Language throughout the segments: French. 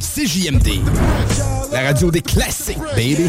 CJMD, la radio des classiques, baby.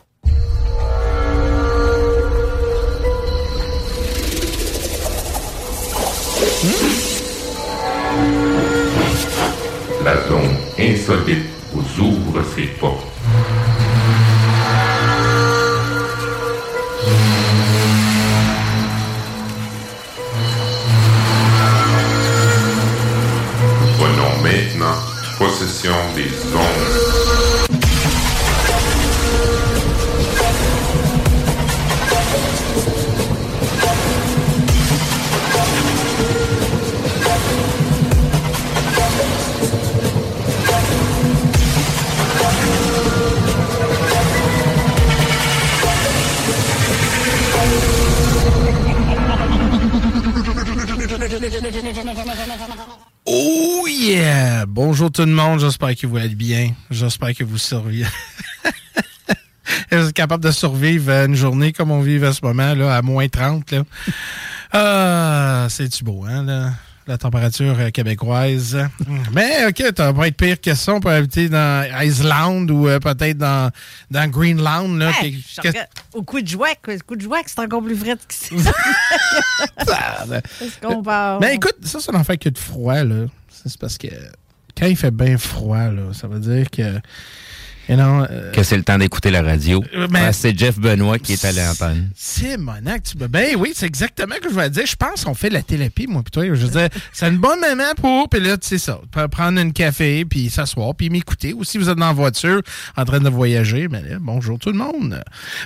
La zone insolite vous ouvre ses portes. Prenons maintenant possession des ondes. Oh yeah! Bonjour tout le monde, j'espère que vous allez bien. J'espère que vous survivez. vous êtes capable de survivre une journée comme on vit à ce moment, là, à moins 30. Là. Ah, c'est-tu beau, hein, là? La température euh, québécoise. Mais OK, ça va pas être pire que ça. On peut habiter dans Iceland ou euh, peut-être dans, dans Greenland. Là, Hey, qui- Au coup de jouet, coup de jouet, c'est encore plus vrai que ça. Qu'on parle? Mais écoute, ça, ça n'en fait que de froid, là. C'est parce que quand il fait bien froid, là, ça veut dire que. Euh, Que c'est le temps d'écouter la radio. Euh, mais- Ah, c'est Jeff Benoît qui est à l'antenne. C'est monac, tu Ben oui, c'est exactement ce que je voulais dire. Je pense qu'on fait de la thérapie, moi, puis toi. Je veux dire, c'est une bonne maman pour, puis là, tu sais ça, prendre une café, puis s'asseoir, puis m'écouter. Ou si vous êtes dans la voiture, en train de voyager, ben là, bonjour tout le monde.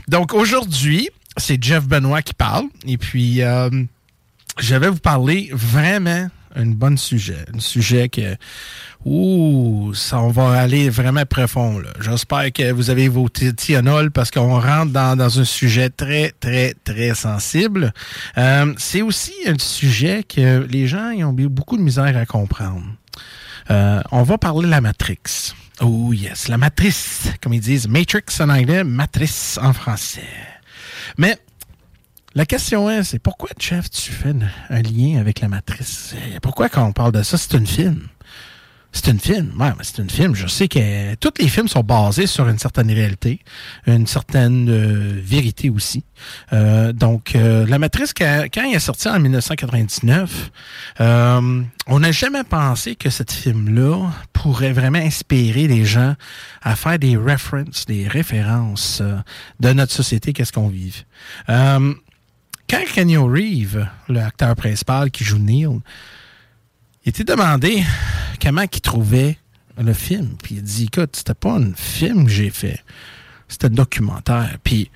Donc, aujourd'hui, c'est Jeff Benoît qui parle. Et puis, euh, je vais vous parler vraiment un bon sujet. Un sujet que, ouh, ça, on va aller vraiment profond. J'espère que vous avez vos Tylenol parce qu'on rentre dans, dans un sujet très, très, très sensible. Euh, c'est aussi un sujet que les gens ils ont beaucoup de misère à comprendre. Euh, on va parler de la Matrix. Oh yes, la matrice, comme ils disent, Matrix en anglais, matrice en français. Mais la question est, c'est pourquoi, Jeff, tu fais une- un lien avec la matrice? Pourquoi quand on parle de ça, c'est un film? C'est un film. Ouais, c'est un film. Je sais que tous les films sont basés sur une certaine réalité, une certaine euh, vérité aussi. Euh, donc, euh, La Matrice, quand, quand il est sorti en 1999, euh, on n'a jamais pensé que ce film-là pourrait vraiment inspirer les gens à faire des references, des références de notre société, qu'est-ce qu'on vive. Quand Kenny Reeve, l'acteur principal qui joue Neil, il était demandé comment il trouvait le film. Puis il dit, écoute, c'était pas un film que j'ai fait, c'était un documentaire. Puis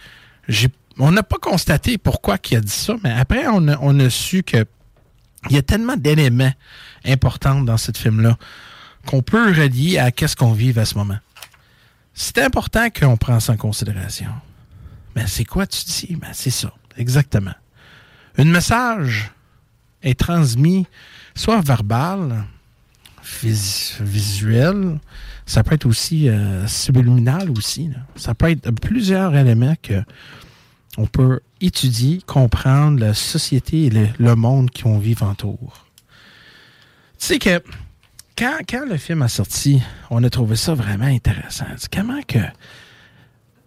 on n'a pas constaté pourquoi il a dit ça, mais après, on a, on a su que il y a tellement d'éléments importants dans ce film-là qu'on peut relier à qu'est-ce qu'on vit à ce moment. C'est important qu'on prenne ça en considération. Mais c'est quoi tu dis? Ben, c'est ça, exactement. Un message est transmis soit verbal, vis- visuel. Ça peut être aussi euh, subliminal aussi. Ça peut être plusieurs éléments que on peut étudier, comprendre la société et le, monde qu'on vit entoure. Tu sais que quand, quand le film a sorti, on a trouvé ça vraiment intéressant. Comment que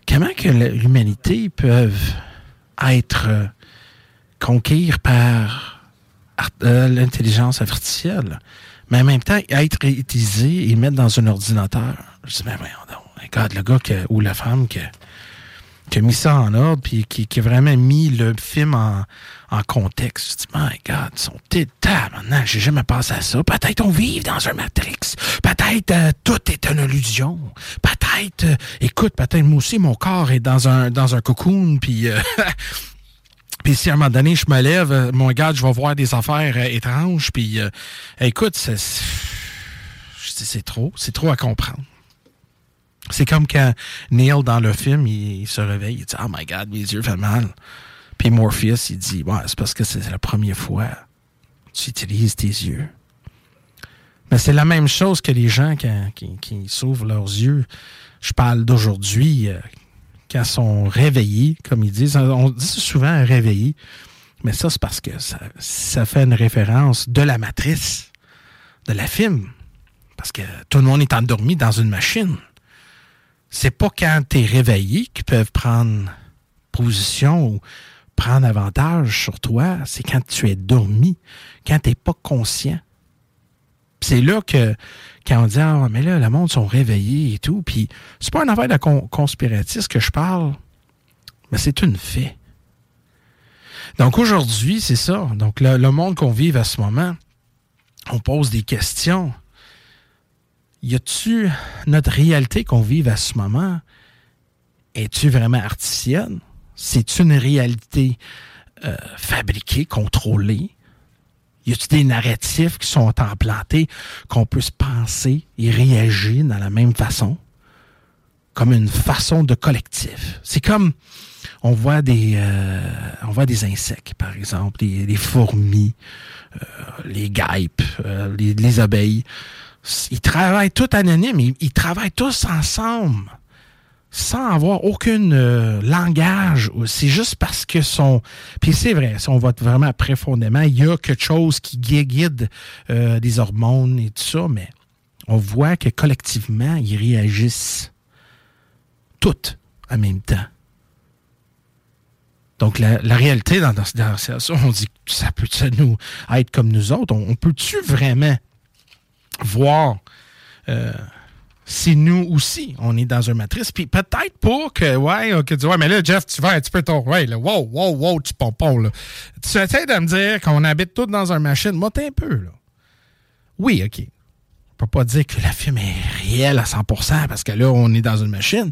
comment que l'humanité peut être euh, conquise par euh, l'intelligence artificielle, mais en même temps être utilisé et mettre dans un ordinateur. Je dis, mais voyons donc, regarde le gars ou la femme que- qui a mis ça en ordre, puis qui, qui a vraiment mis le film en, en contexte. Je dis, my God, ils sont maintenant, j'ai jamais pensé à ça. Peut-être on vit dans un Matrix. Peut-être euh, tout est une illusion. Peut-être, euh, écoute, peut-être moi aussi, mon corps est dans un, cocoon, puis... euh, Puis si à un moment donné, je me lève, mon gars, je vais voir des affaires étranges. Puis écoute, c'est, c'est trop, c'est trop à comprendre. C'est comme quand Neil, dans le film, il, il se réveille, il dit Oh my God, mes yeux font mal. Puis Morpheus, il dit Ouais, c'est parce que c'est la première fois que tu utilises tes yeux. Mais c'est la même chose que les gens qui, qui, s'ouvrent leurs yeux. Je parle d'aujourd'hui, euh, quand sont réveillés, comme ils disent. On dit souvent réveillés, mais ça, c'est parce que ça, ça fait une référence de la matrice, de la film. Parce que tout le monde est endormi dans une machine. C'est pas quand tu es réveillé qu'ils peuvent prendre position ou prendre avantage sur toi. C'est quand tu es dormi, quand tu n'es pas conscient. C'est là que, quand on dit, ah, mais là, le monde sont réveillés et tout, puis c'est pas une affaire de con- conspiratiste que je parle, mais c'est une fait. Donc aujourd'hui, c'est ça. Donc le, le monde qu'on vive à ce moment, on pose des questions. Y a-tu notre réalité qu'on vive à ce moment? Es-tu vraiment artificielle? C'est une réalité euh, fabriquée, contrôlée? Y a-t-il des narratifs qui sont implantés qu'on peut se penser et réagir dans la même façon? Comme une façon de collectif. C'est comme on voit des euh, on voit des insectes, par exemple, les, fourmis, euh, les guêpes, les, les abeilles. Ils travaillent tous anonymes, ils travaillent tous ensemble sans avoir aucun euh, langage. C'est juste parce que son... Puis c'est vrai, si on va vraiment profondément, il y a quelque chose qui gui- guide euh, des hormones et tout ça, mais on voit que collectivement, ils réagissent toutes en même temps. Donc, la, la réalité dans, dans, dans ça, on dit que ça peut nous être comme nous autres? On, on peut-tu vraiment voir euh, si nous aussi, on est dans une matrice? Puis peut-être pas que, ouais, que tu ouais, mais là, Jeff, tu vas un petit peu ton ouais, là, wow, wow, wow, tu pompons, là. Tu essaies de me dire qu'on habite tous dans une machine. Moi, t'es un peu, là. Oui, OK. On peut pas dire que la film est réelle à 100% parce que là, on est dans une machine.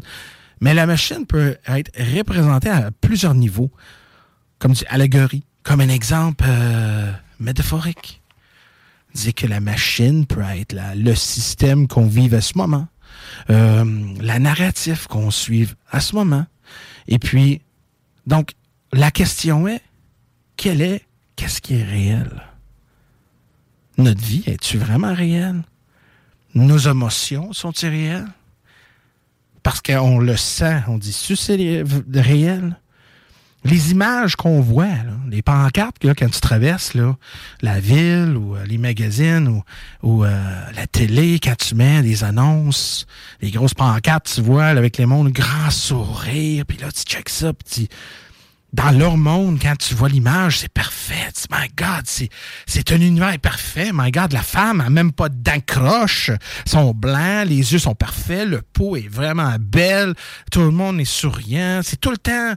Mais la machine peut être représentée à plusieurs niveaux, comme du allégorie, comme un exemple euh, métaphorique. Dire que la machine peut être le système qu'on vive à ce moment, euh, la narrative qu'on suive à ce moment. Et puis, donc, la question est, quel est, qu'est-ce qui est réel? Notre vie, est-tu vraiment réelle? Nos émotions sont-elles réelles? Parce qu'on le sent, on dit, c'est ré- réel? Les images qu'on voit, les pancartes, là, quand tu traverses la ville ou euh, les magazines ou, euh, la télé, quand tu mets des annonces, les grosses pancartes, tu vois, avec les mondes grand sourire, puis là, tu checks ça, puis dans leur monde, quand tu vois l'image, c'est parfait. My God, c'est, un univers parfait. My God, la femme a même pas d'accroche. Sont blancs, les yeux sont parfaits, le peau est vraiment belle, tout le monde est souriant. C'est tout le temps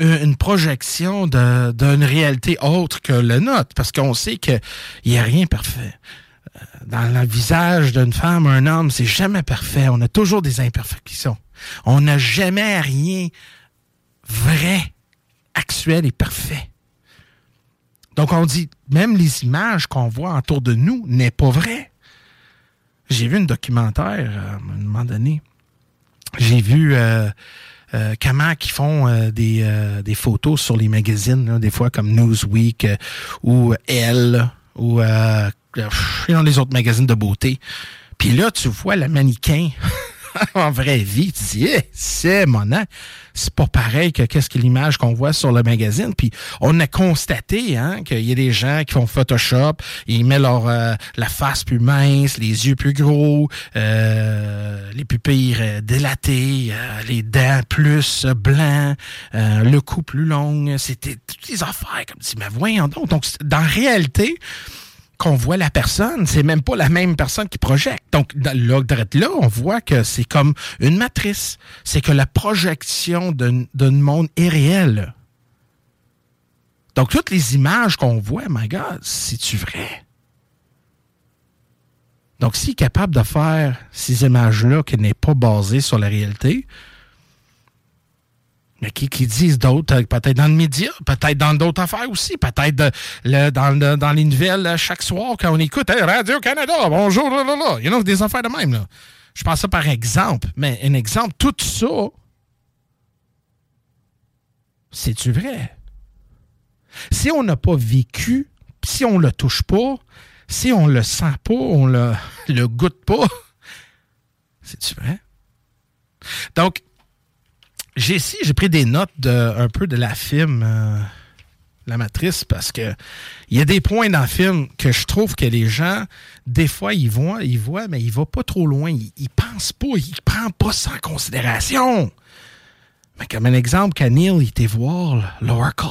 une projection d'une réalité autre que le nôtre, parce qu'on sait qu'il n'y a rien parfait. Euh, Dans le visage d'une femme, un homme, c'est jamais parfait. On a toujours des imperfections. On n'a jamais rien vrai actuel et parfait. Donc on dit, même les images qu'on voit autour de nous n'est pas vrai. J'ai vu un documentaire euh, à un moment donné. J'ai vu euh, euh, comment ils font euh, des, euh, des photos sur les magazines, des fois comme Newsweek euh, ou Elle ou dans les autres magazines de beauté. Puis là, tu vois le mannequin en vraie vie, tu dis, Eh, c'est mon an. C'est pas pareil que qu'est-ce que l'image qu'on voit sur le magazine. Puis on a constaté hein, qu'il y a des gens qui font Photoshop, ils mettent leur euh, la face plus mince, les yeux plus gros, euh, les pupilles euh, dilatées, euh, les dents plus euh, blancs, euh, le cou plus long. C'était toutes les affaires comme si, mais voyons donc. Donc, dans réalité, qu'on voit la personne, c'est même pas la même personne qui projette. Donc, là, on voit que c'est comme une matrice. C'est que la projection d'un monde est réelle. Donc, toutes les images qu'on voit, my God, c'est-tu vrai? Donc, s'il est capable de faire ces images-là qui n'est pas basées sur la réalité, mais qui, qui disent d'autres, euh, peut-être dans le média, peut-être dans d'autres affaires aussi, peut-être dans, le- dans les nouvelles euh, chaque soir quand on écoute Hey, Radio-Canada, bonjour, là, là, là. You know, des affaires de même. Là. Je pense ça par exemple, mais un exemple, tout ça, c'est-tu vrai? Si on n'a pas vécu, si on le touche pas, si on le sent pas, on le, le goûte pas, c'est-tu vrai? Donc, j'ai ici, j'ai pris des notes un peu de la film euh, La Matrice parce que il y a des points dans le film que je trouve que les gens, des fois, ils voient, ils voient, mais ils vont pas trop loin. Ils, ils pensent pas, ils prennent pas ça en considération. Mais comme un exemple, quand il était voir l'Oracle,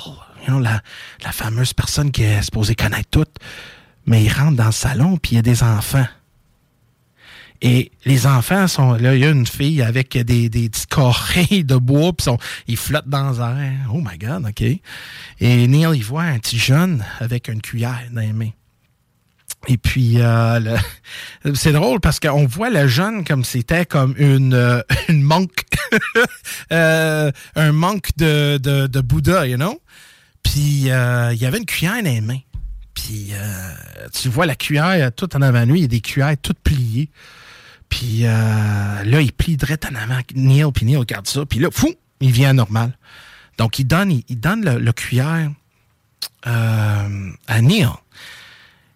la fameuse personne qui est supposée connaître tout, mais il rentre dans le salon puis il y a des enfants. Et les enfants sont là, il y a une fille avec des, petits carrés de bois, puis ils flottent dans l'air. Oh my God, OK. Et Neil, il voit un petit jeune avec une cuillère dans les mains. Et puis, euh, c'est drôle parce qu'on voit le jeune comme c'était comme une, euh, une monk, Euh, un monk de, de, Bouddha, you know? Puis, il y avait une cuillère dans les mains. Puis, tu vois la cuillère tout en avant lui, il y a des cuillères toutes pliées. Puis euh, là, il plie direct en avant. Neil, puis Neil regarde ça. Puis là, fou, il vient normal. Donc, il donne, il, donne le, le cuillère euh, à Neil.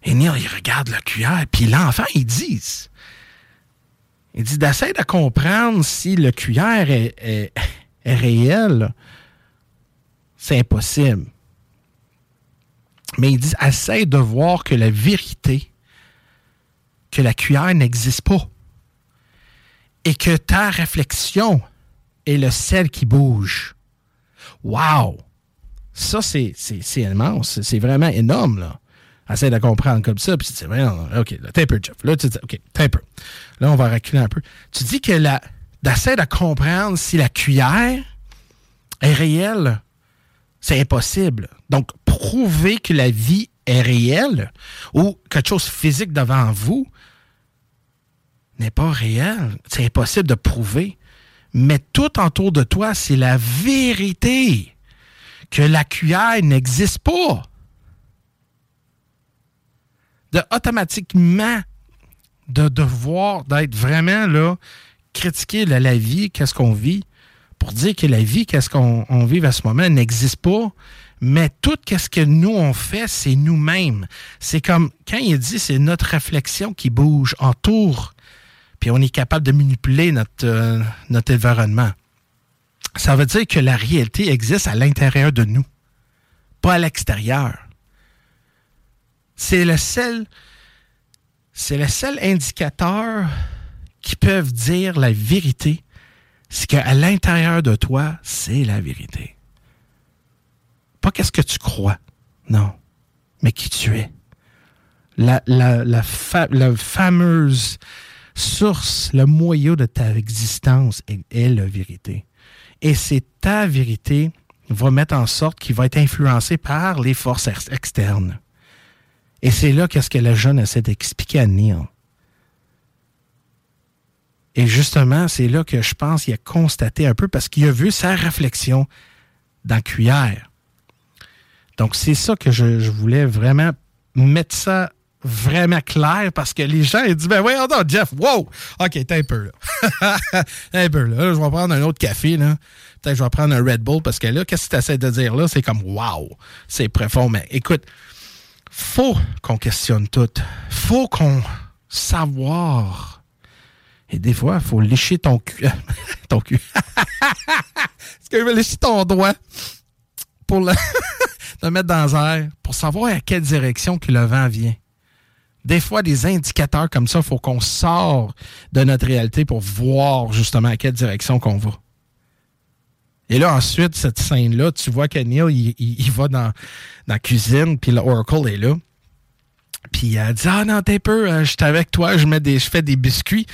Et Neil, il regarde la cuillère. Puis l'enfant, il dit, il dit d'essayer de comprendre si le cuillère est, est, est réel. C'est impossible. Mais il dit, essaye de voir que la vérité, que la cuillère n'existe pas et que ta réflexion est le sel qui bouge. Wow! Ça, c'est immense. C'est vraiment énorme, là. Essaye de comprendre comme ça, puis tu OK, là, t'es un peu, Jeff. Là, tu dis, OK, t'es un peu. Là, on va reculer un peu. Tu dis que la, d'essayer de comprendre si la cuillère est réelle, c'est impossible. Donc, prouver que la vie est réelle ou quelque chose physique devant vous, pas réel. C'est impossible de prouver. Mais tout autour de toi, c'est la vérité. Que la cuillère n'existe pas. De automatiquement de devoir d'être vraiment là, critiquer la, vie, qu'est-ce qu'on vit, pour dire que la vie, qu'est-ce qu'on on vit à ce moment, n'existe pas. Mais tout ce que nous on fait, c'est nous-mêmes. C'est comme quand il dit c'est notre réflexion qui bouge autour puis on est capable de manipuler notre, euh, notre environnement. Ça veut dire que la réalité existe à l'intérieur de nous, pas à l'extérieur. C'est le seul, c'est le seul indicateur qui peuvent dire la vérité, c'est qu'à l'intérieur de toi, c'est la vérité. Pas qu'est-ce que tu crois, non, mais qui tu es. La, la, la fameuse source, le moyau de ta existence est, la vérité. Et c'est ta vérité va mettre en sorte qu'il va être influencé par les forces ex- externes. Et c'est là qu'est-ce que le jeune essaie d'expliquer à Neil. Et justement, c'est là que je pense qu'il a constaté un peu parce qu'il a vu sa réflexion dans cuillère. Donc, c'est ça que je voulais vraiment mettre ça vraiment clair parce que les gens ils disent ben voyons donc Jeff wow ok t'es un peu là un peu là je vais prendre un autre café là peut-être je vais prendre un Red Bull parce que là qu'est-ce que tu essaies de dire là? C'est comme wow c'est profond mais écoute faut qu'on questionne tout. faut qu'on savoir. Et des fois, faut lécher ton cul. ton cul. Est-ce que je vais lécher ton doigt pour le, le mettre dans l'air pour savoir à quelle direction que le vent vient? Des fois, des indicateurs comme ça, il faut qu'on sort de notre réalité pour voir justement à quelle direction qu'on va. Et là, ensuite, cette scène-là, tu vois que Neil, il, va dans, la cuisine, puis l'Oracle est là. Puis elle dit Ah non, t'es peu, euh, je suis avec toi, je, mets je fais des biscuits.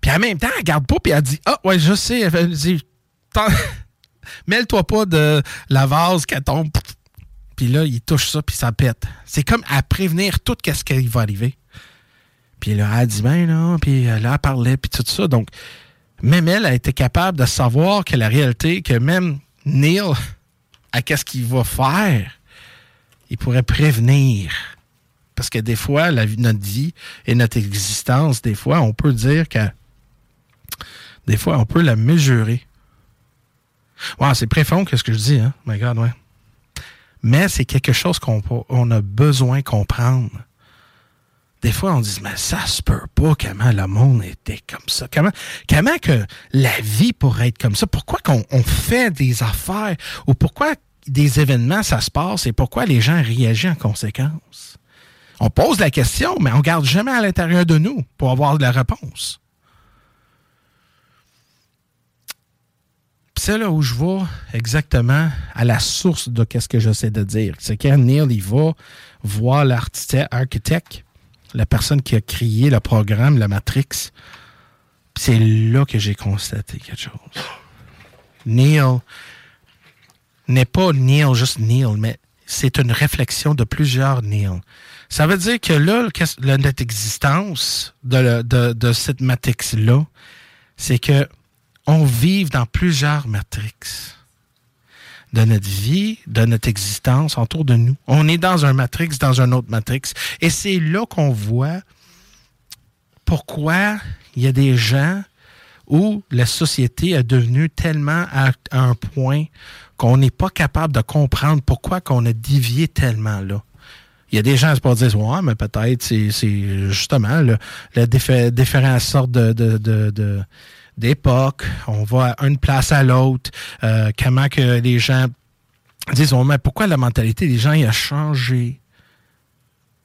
Puis en même temps, elle regarde pas, puis elle dit Ah, ouais, je sais. Elle dit Mêle-toi pas de la vase qui tombe. Puis là, il touche ça, puis ça pète. C'est comme à prévenir tout ce qui va arriver. Puis là, elle dit Ben là, puis euh, là, elle parlait, puis tout ça. Donc, même elle a été capable de savoir que la réalité, que même Neil, à qu'est-ce qu'il va faire, il pourrait prévenir. Parce que des fois, notre vie et notre existence, des fois, on peut dire que des fois, on peut la mesurer. Ouais, c'est profond que ce que je dis, hein? My God, ouais. Mais c'est quelque chose qu'on on a besoin de comprendre. Des fois, on dit, mais ça se peut pas comment le monde était comme ça. Comment, comment la vie pourrait être comme ça? Pourquoi on fait des affaires ou pourquoi des événements, ça se passe et pourquoi les gens réagissent en conséquence? On pose la question, mais on garde jamais à l'intérieur de nous pour avoir la réponse. C'est là où je vais exactement à la source de ce que j'essaie de dire. C'est quand Neil, il va voir l'architecte, architecte, la personne qui a créé le programme, la Matrix. C'est là que j'ai constaté quelque chose. Neil n'est pas Neil, juste Neil, mais c'est une réflexion de plusieurs Neil. Ça veut dire que là, qu'est-ce- le- notre existence de, de- de cette matrix-là, c'est que on vive dans plusieurs matrix de notre vie, de notre existence autour de nous. On est dans un matrix, dans un autre matrix. Et c'est là qu'on voit pourquoi il y a des gens où la société est devenue tellement à, un point qu'on n'est pas capable de comprendre pourquoi qu'on a dévié tellement là. Il y a des gens qui se disent Ouais, mais peut-être c'est justement de, de, de, de- d'époques. On va à une place à l'autre. Euh, comment que les gens disent mais pourquoi la mentalité des gens il a changé?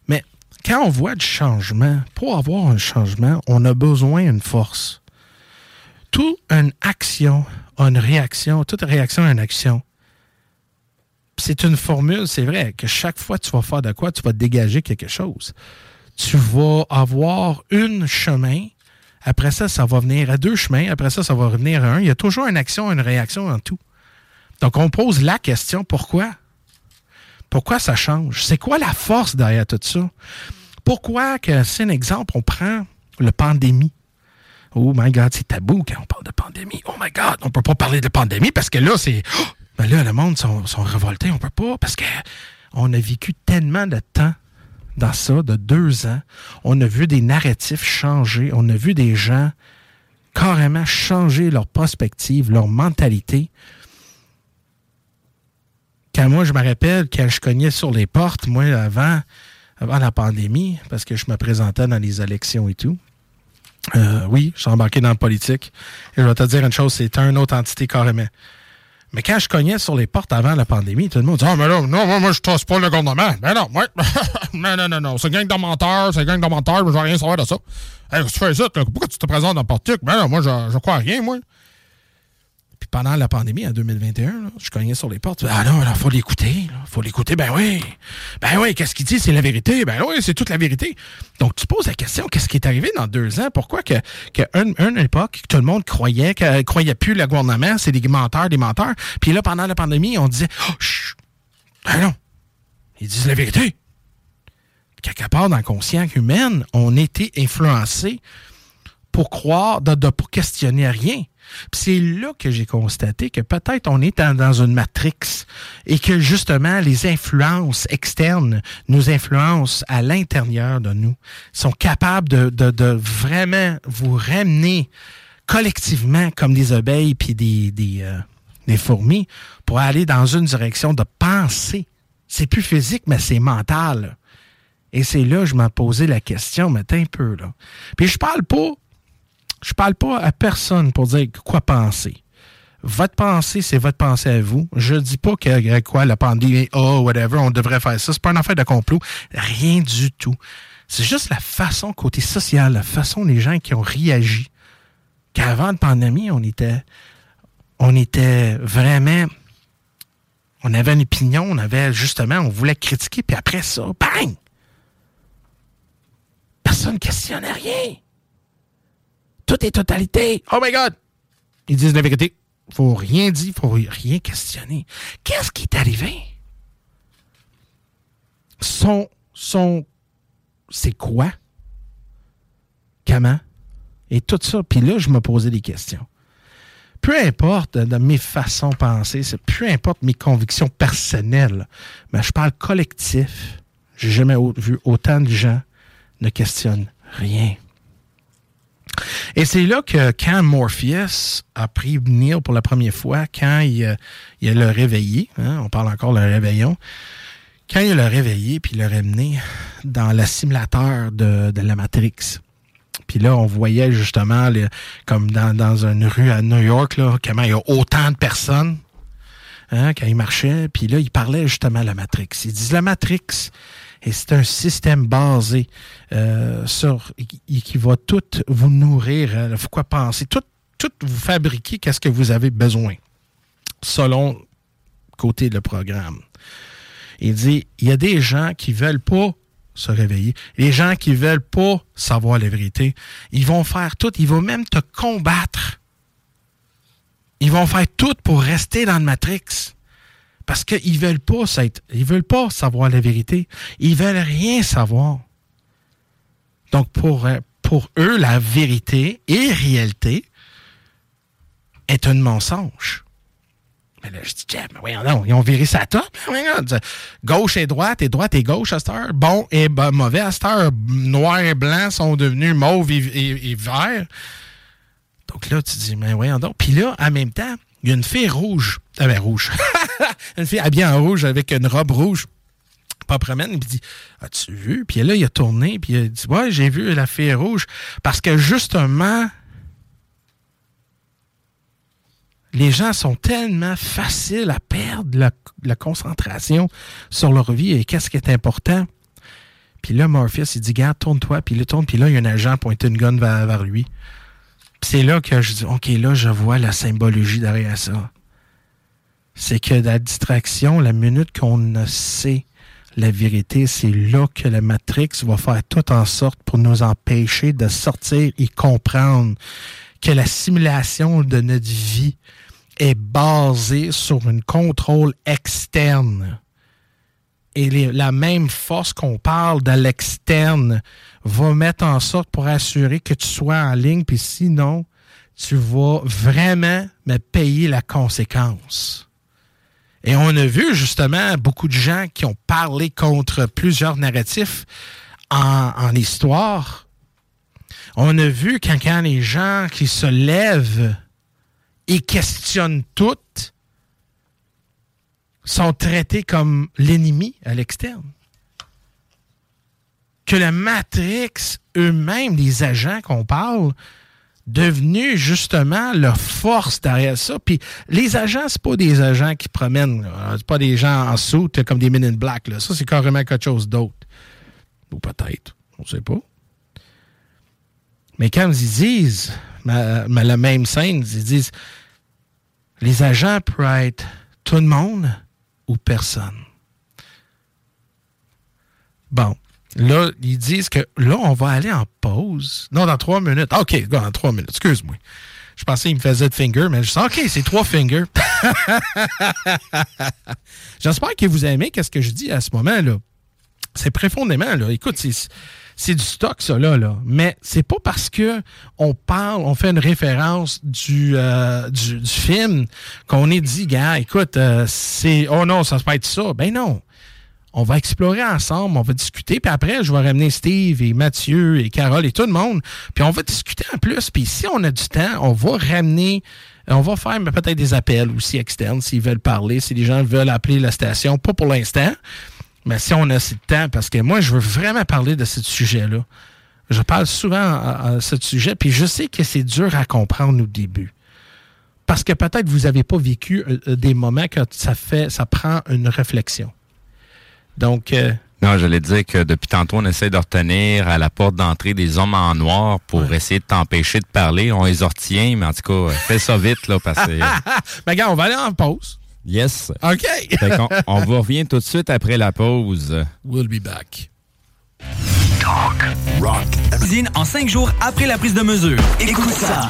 Mais quand on voit du changement, pour avoir un changement, on a besoin d'une force. Toute une action a une réaction. Toute réaction a une action. C'est une formule, c'est vrai, que chaque fois que tu vas faire de quoi, tu vas dégager quelque chose. Tu vas avoir un chemin, après ça, ça va venir à deux chemins, après ça, ça va revenir à un. Il y a toujours une action, une réaction en tout. Donc, on pose la question, pourquoi? Pourquoi ça change? C'est quoi la force derrière tout ça? Pourquoi que, c'est un exemple, on prend le pandémie? Oh my God, c'est tabou quand on parle de pandémie. Oh my God, on peut pas parler de pandémie parce que là, c'est... Oh! Ben là, le monde sont, sont révoltés, on peut pas parce que on a vécu tellement de temps dans ça, de deux ans. On a vu des narratifs changer. On a vu des gens carrément changer leur perspective, leur mentalité. Quand moi, je me rappelle, quand je cognais sur les portes, moi, avant, avant la pandémie, parce que je me présentais dans les élections et tout, euh, oui, je suis embarqué dans la politique. Et je vais te dire une chose, c'est une autre entité carrément. Mais quand je cognais sur les portes avant la pandémie, tout le monde disait Ah, mais là, non, moi, moi je trace pas le gouvernement. Ben non, moi, non, non, non, non, c'est gang de menteurs, c'est gang de menteurs, je veux rien savoir de ça. Hey, tu fais ça, pourquoi tu te présentes dans le politique? Ben non, moi, je, je crois à rien, moi. Pendant la pandémie, en 2021, là, je cognais sur les portes. Ah non, il faut l'écouter. Faut l'écouter. Ben oui. Ben oui, qu'est-ce qu'il dit? C'est la vérité. Ben oui, c'est toute la vérité. Donc, tu poses la question, qu'est-ce qui est arrivé dans deux ans? Pourquoi que, une, une époque, tout le monde croyait que croyait plus le gouvernement, c'est des menteurs, des menteurs. Puis là, pendant la pandémie, on disait, oh, chut, ben non, ils disent la vérité. Quelque part dans le conscient humain, on était influencé pour croire, de ne pas questionner rien. C'est là que j'ai constaté que peut-être on est dans, une matrix et que justement les influences externes nous influencent à l'intérieur de nous, sont capables de, vraiment vous ramener collectivement comme des abeilles puis euh, des fourmis pour aller dans une direction de pensée. C'est plus physique, mais c'est mental. Et c'est là que je m'en posé la question, mais un peu, là. Puis je parle pas, je parle pas à personne pour dire quoi penser. Votre pensée, c'est votre pensée à vous. Je dis pas que quoi, la pandémie, oh, whatever, on devrait faire ça. C'est pas une affaire de complot. Rien du tout. C'est juste la façon, côté social, la façon des gens qui ont réagi. Qu'avant la pandémie, on était, on était vraiment, on avait une opinion, on avait justement, on voulait critiquer, puis après ça, bang! Personne ne questionnait rien. Tout est totalité. Oh my God! Ils disent la vérité. Faut rien dire, faut rien questionner. Qu'est-ce qui est arrivé? Son, son, c'est quoi? Comment? Et tout ça. Puis là, je me posais des questions. Peu importe de mes façons de penser, peu importe mes convictions personnelles, mais je parle collectif. J'ai jamais vu autant de gens ne questionnent rien. Et c'est là que quand Morpheus a pris Neil pour la première fois, quand il, il a le réveillé, hein, on parle encore de réveillon, quand il l'a réveillé puis il l'a ramené dans le de, la Matrix. Puis là, on voyait justement, comme dans, une rue à New York, là, comment il y a autant de personnes hein, quand il marchait. Puis là, il parlait justement de la Matrix. Il dit, la Matrix, et c'est un système basé euh, sur qui va tout vous nourrir, euh, quoi penser, tout, tout vous fabriquer qu'est-ce que vous avez besoin, selon côté le programme. Il dit, il y a des gens qui veulent pas se réveiller. Les gens qui veulent pas savoir la vérité, ils vont faire tout, ils vont même te combattre. Ils vont faire tout pour rester dans le Matrix. Parce qu'ils veulent pas ils veulent pas savoir la vérité. Ils veulent rien savoir. Donc, pour, euh, pour eux, la vérité et réalité est un mensonge. Mais là, je dis, mais voyons non, ils ont viré ça top. Gauche et droite, et droite et gauche à cette heure. Bon et mauvais à cette heure. Noir et blanc sont devenus mauve et, et, vert. Donc là, tu dis, mais voyons donc. Puis là, en même temps, il y a une fille rouge. Ah ben, rouge. une fille habillée en rouge avec une robe rouge. Pas promène, il dit As-tu vu? Puis là, il a tourné, puis il dit Ouais, j'ai vu la fille rouge. Parce que justement, les gens sont tellement faciles à perdre la, concentration sur leur vie et qu'est-ce qui est important. Puis là, Morpheus, il dit Garde, tourne-toi. Puis il tourne, puis là, il y a un agent pointé une gun vers, vers lui c'est là que je dis, OK, là, je vois la symbologie derrière ça. C'est que la distraction, la minute qu'on ne sait la vérité, c'est là que la Matrix va faire tout en sorte pour nous empêcher de sortir et comprendre que la simulation de notre vie est basée sur un contrôle externe. Et la même force qu'on parle de l'externe va mettre en sorte pour assurer que tu sois en ligne, puis sinon, tu vas vraiment me payer la conséquence. Et on a vu justement beaucoup de gens qui ont parlé contre plusieurs narratifs en, histoire. On a vu quand, quand les gens qui se lèvent et questionnent tout sont traités comme l'ennemi à l'externe que la Matrix eux-mêmes, les agents qu'on parle, devenus justement leur force derrière ça. Puis les agents, c'est pas des agents qui promènent, c'est pas des gens en soute comme des Men in Black. Là. Ça, c'est carrément quelque chose d'autre. Ou peut-être, on sait pas. Mais quand ils disent la même scène, ils disent les agents peuvent être tout le monde ou personne. Bon. Là, ils disent que là, on va aller en pause. Non, dans trois minutes. Ah, OK, dans trois minutes. Excuse-moi. Je pensais qu'il me faisait de finger, mais je dis OK, c'est trois fingers. J'espère que vous aimez ce que je dis à ce moment-là. C'est profondément, là. Écoute, c'est du stock, ça, là. là. Mais c'est pas parce que on parle, on fait une référence du, euh, du, film qu'on est dit, gars, écoute, euh, c'est. Oh non, ça se peut être ça. Ben non on va explorer ensemble, on va discuter, puis après, je vais ramener Steve et Mathieu et Carole et tout le monde, puis on va discuter en plus, puis si on a du temps, on va ramener, on va faire peut-être des appels aussi externes s'ils veulent parler, si les gens veulent appeler la station, pas pour l'instant, Mais si on a assez de temps, parce que moi, je veux vraiment parler de ce sujet-là. Je parle souvent à, ce sujet, puis je sais que c'est dur à comprendre au début. Parce que peut-être vous n'avez pas vécu euh, euh, des moments que ça fait, ça prend une réflexion. Donc. Euh, non, j'allais dire que depuis tantôt, on essaie de retenir à la porte d'entrée des hommes en noir pour essayer de t'empêcher de parler. On les retient, mais en tout cas, fais ça vite, là, parce que. ben, gars, on va aller en pause. Yes. OK. on, on vous revient tout de suite après la pause. We'll be back. Talk, rock, Cuisine en cinq jours après la prise de mesure. Écoute, ça.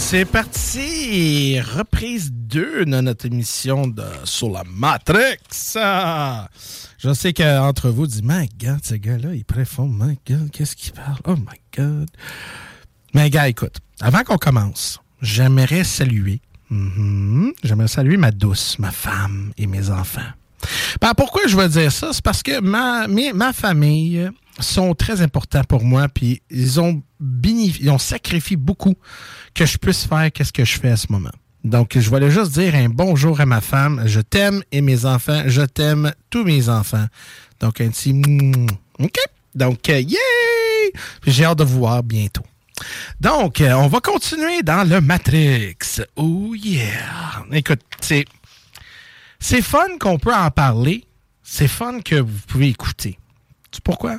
C'est parti! Reprise 2 de notre émission de Sur la Matrix. Je sais qu'entre vous, dit My God, ce gars-là, il préfond. My God, qu'est-ce qu'il parle? Oh my God. Mais gars, écoute, avant qu'on commence, j'aimerais saluer, mm-hmm, j'aimerais saluer ma douce, ma femme et mes enfants. Ben, pourquoi je veux dire ça? C'est parce que ma, ma famille sont très importants pour moi, puis ils ont, ils ont sacrifié beaucoup que je puisse faire qu'est-ce que je fais à ce moment. Donc, je voulais juste dire un bonjour à ma femme. Je t'aime et mes enfants. Je t'aime tous mes enfants. Donc, un petit... OK? Donc, euh, yay! J'ai hâte de vous voir bientôt. Donc, euh, on va continuer dans le Matrix. Oh yeah! Écoute, c'est... C'est fun qu'on peut en parler. C'est fun que vous pouvez écouter. Tu pourquoi?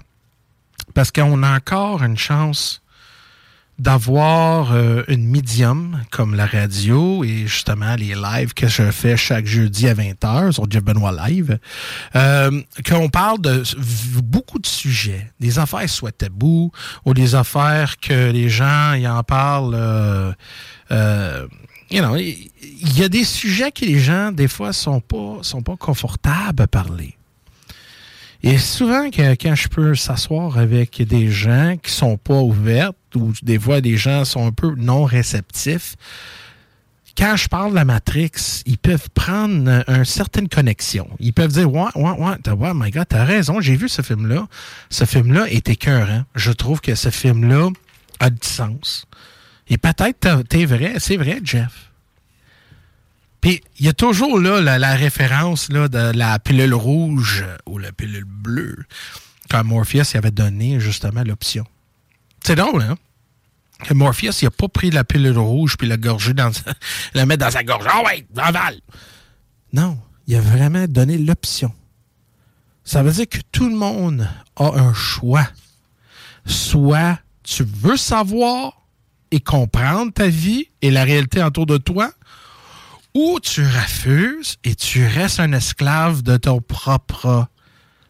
Parce qu'on a encore une chance d'avoir euh, une médium comme la radio et justement les lives que je fais chaque jeudi à 20h sur Jeff Benoît Live, euh, qu'on parle de beaucoup de sujets, des affaires soit tabous ou des affaires que les gens y en parlent. Euh, euh you know, il y a des sujets que les gens des fois sont pas sont pas confortables à parler. Et souvent, quand je peux s'asseoir avec des gens qui sont pas ouverts, ou des fois des gens sont un peu non réceptifs, quand je parle de la Matrix, ils peuvent prendre une certaine connexion. Ils peuvent dire Ouais, ouais, ouais, ouais my God, t'as raison, j'ai vu ce film-là. Ce film-là est écœurant. Je trouve que ce film-là a du sens. Et peut-être t'es vrai, c'est vrai, Jeff. Puis il y a toujours là la, référence là, de la pilule rouge ou la pilule bleue, quand Morpheus avait donné justement l'option. C'est drôle, hein? Que Morpheus, il n'a pas pris la pilule rouge puis la dans la mettre dans sa gorge. Ah ouais, aval! Non, il a vraiment donné l'option. Ça veut dire que tout le monde a un choix. Soit tu veux savoir et comprendre ta vie et la réalité autour de toi, ou tu refuses et tu restes un esclave de ton propre,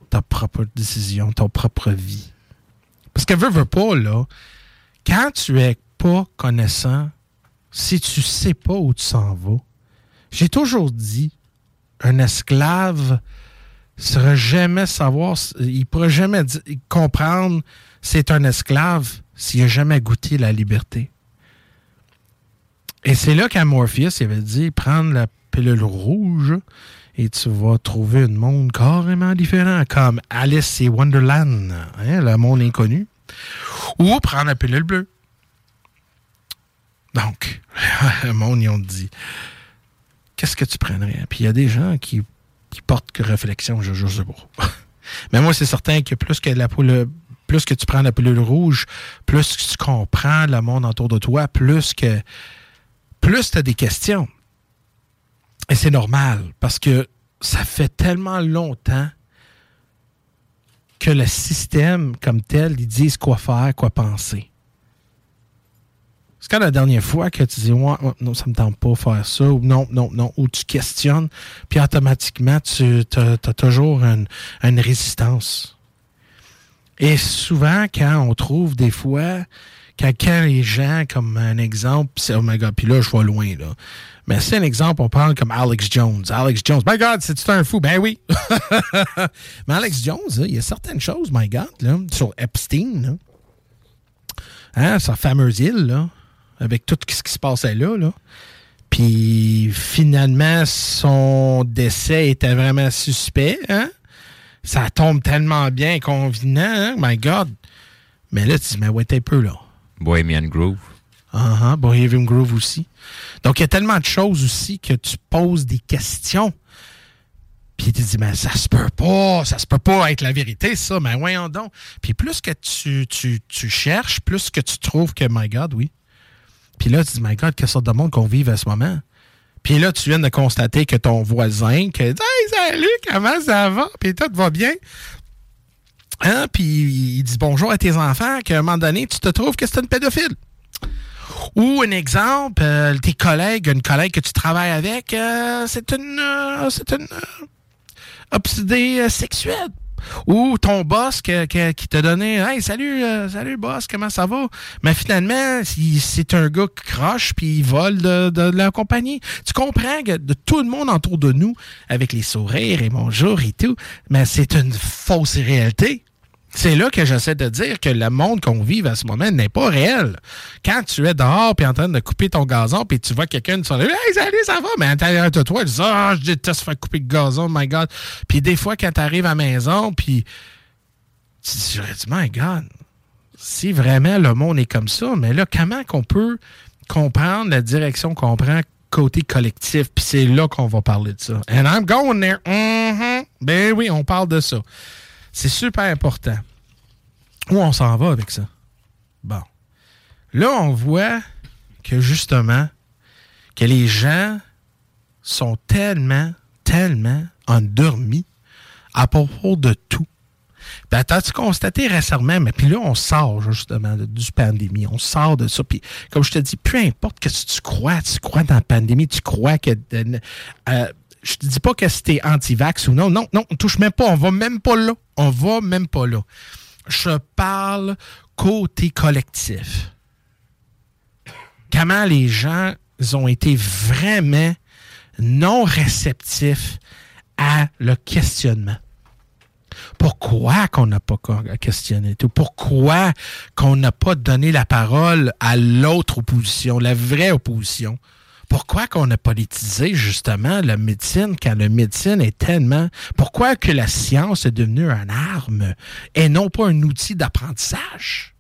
ta propre décision, ton propre vie. Parce que veux, veux pas, là, quand tu es pas connaissant, si tu sais pas où tu s'en vas, j'ai toujours dit, un esclave ne jamais savoir, il pourra jamais comprendre c'est un esclave s'il n'a jamais goûté la liberté. Et c'est là qu'Amorpheus avait dit prendre la pilule rouge et tu vas trouver un monde carrément différent, comme Alice et Wonderland, hein, le monde inconnu, ou prendre la pilule bleue. Donc, le monde, ils ont dit qu'est-ce que tu prendrais? Puis il y a des gens qui, portent que réflexion, je ne sais pas. Mais moi, c'est certain que plus que la plus que tu prends la pilule rouge, plus que tu comprends le monde autour de toi, plus que plus tu as des questions. Et c'est normal parce que ça fait tellement longtemps que le système comme tel, ils disent quoi faire, quoi penser. C'est quand la dernière fois que tu dis ouais, non, ça me tente pas faire ça, ou non, non, non, ou tu questionnes, puis automatiquement, tu as, toujours une, résistance. Et souvent, quand on trouve des fois, quand, les gens, comme un exemple, oh my god, puis là, je vois loin, là. Mais c'est un exemple, on parle comme Alex Jones. Alex Jones, my God, c'est un fou? Ben oui. Mais Alex Jones, il y a certaines choses, my God, là, sur Epstein. Hein, sa fameuse île, là, avec tout ce qui se passait là. Puis finalement, son décès était vraiment suspect, hein? Ça tombe tellement bien, convenant, hein? My God. Mais là, tu dis, mais ouais, t'es peu là? Bohemian Grove. Uh Bohemian Grove aussi. Donc, il y a tellement de choses aussi que tu poses des questions. Puis tu dis, mais ça se peut pas, ça se peut pas être la vérité, ça, mais voyons donc. Puis plus que tu, tu, tu cherches, plus que tu trouves que, my God, oui. Puis là, tu dis, my God, quelle sorte de monde qu'on vive à ce moment. Puis là, tu viens de constater que ton voisin, que, hey, salut, comment ça va? Puis tout va bien. Hein? Puis il dit bonjour à tes enfants, qu'à un moment donné, tu te trouves que c'est une pédophile. Ou un exemple, euh, tes collègues, une collègue que tu travailles avec, euh, c'est une, euh, c'est une obsédée sexuelle. Ou ton boss qui t'a donné Hey, salut, salut boss, comment ça va? Mais finalement, c'est un gars qui croche puis il vole de, de, la compagnie. Tu comprends que de tout le monde autour de nous, avec les sourires et bonjour et tout, mais c'est une fausse réalité. C'est là que j'essaie de dire que le monde qu'on vit à ce moment n'est pas réel. Quand tu es dehors puis en train de couper ton gazon puis tu vois quelqu'un sur le Hey, salut, ça va? Mais à l'intérieur de toi, tu dis Ah, je déteste faire couper le gazon, my God. Puis des fois, quand tu arrives à la maison, puis tu dis My God, si vraiment le monde est comme ça, mais là, comment qu'on peut comprendre la direction qu'on prend côté collectif? Puis c'est là qu'on va parler de ça. And I'm going there. Mm-hmm. Ben oui, on parle de ça. C'est super important. Où on s'en va avec ça? Bon. Là, on voit que justement, que les gens sont tellement, tellement endormis à propos de tout. Ben, t'as-tu constaté récemment, mais puis là, on sort justement du pandémie, on sort de ça. Puis, comme je te dis, peu importe que tu crois, tu crois dans la pandémie, tu crois que euh, je te dis pas que c'était anti-vax ou non. Non, non, on touche même pas. On va même pas là. On va même pas là. Je parle côté collectif. Comment les gens ont été vraiment non réceptifs à le questionnement? Pourquoi qu'on n'a pas questionné? Tout? Pourquoi qu'on n'a pas donné la parole à l'autre opposition, la vraie opposition? Pourquoi qu'on a politisé justement la médecine quand la médecine est tellement... Pourquoi que la science est devenue une arme et non pas un outil d'apprentissage?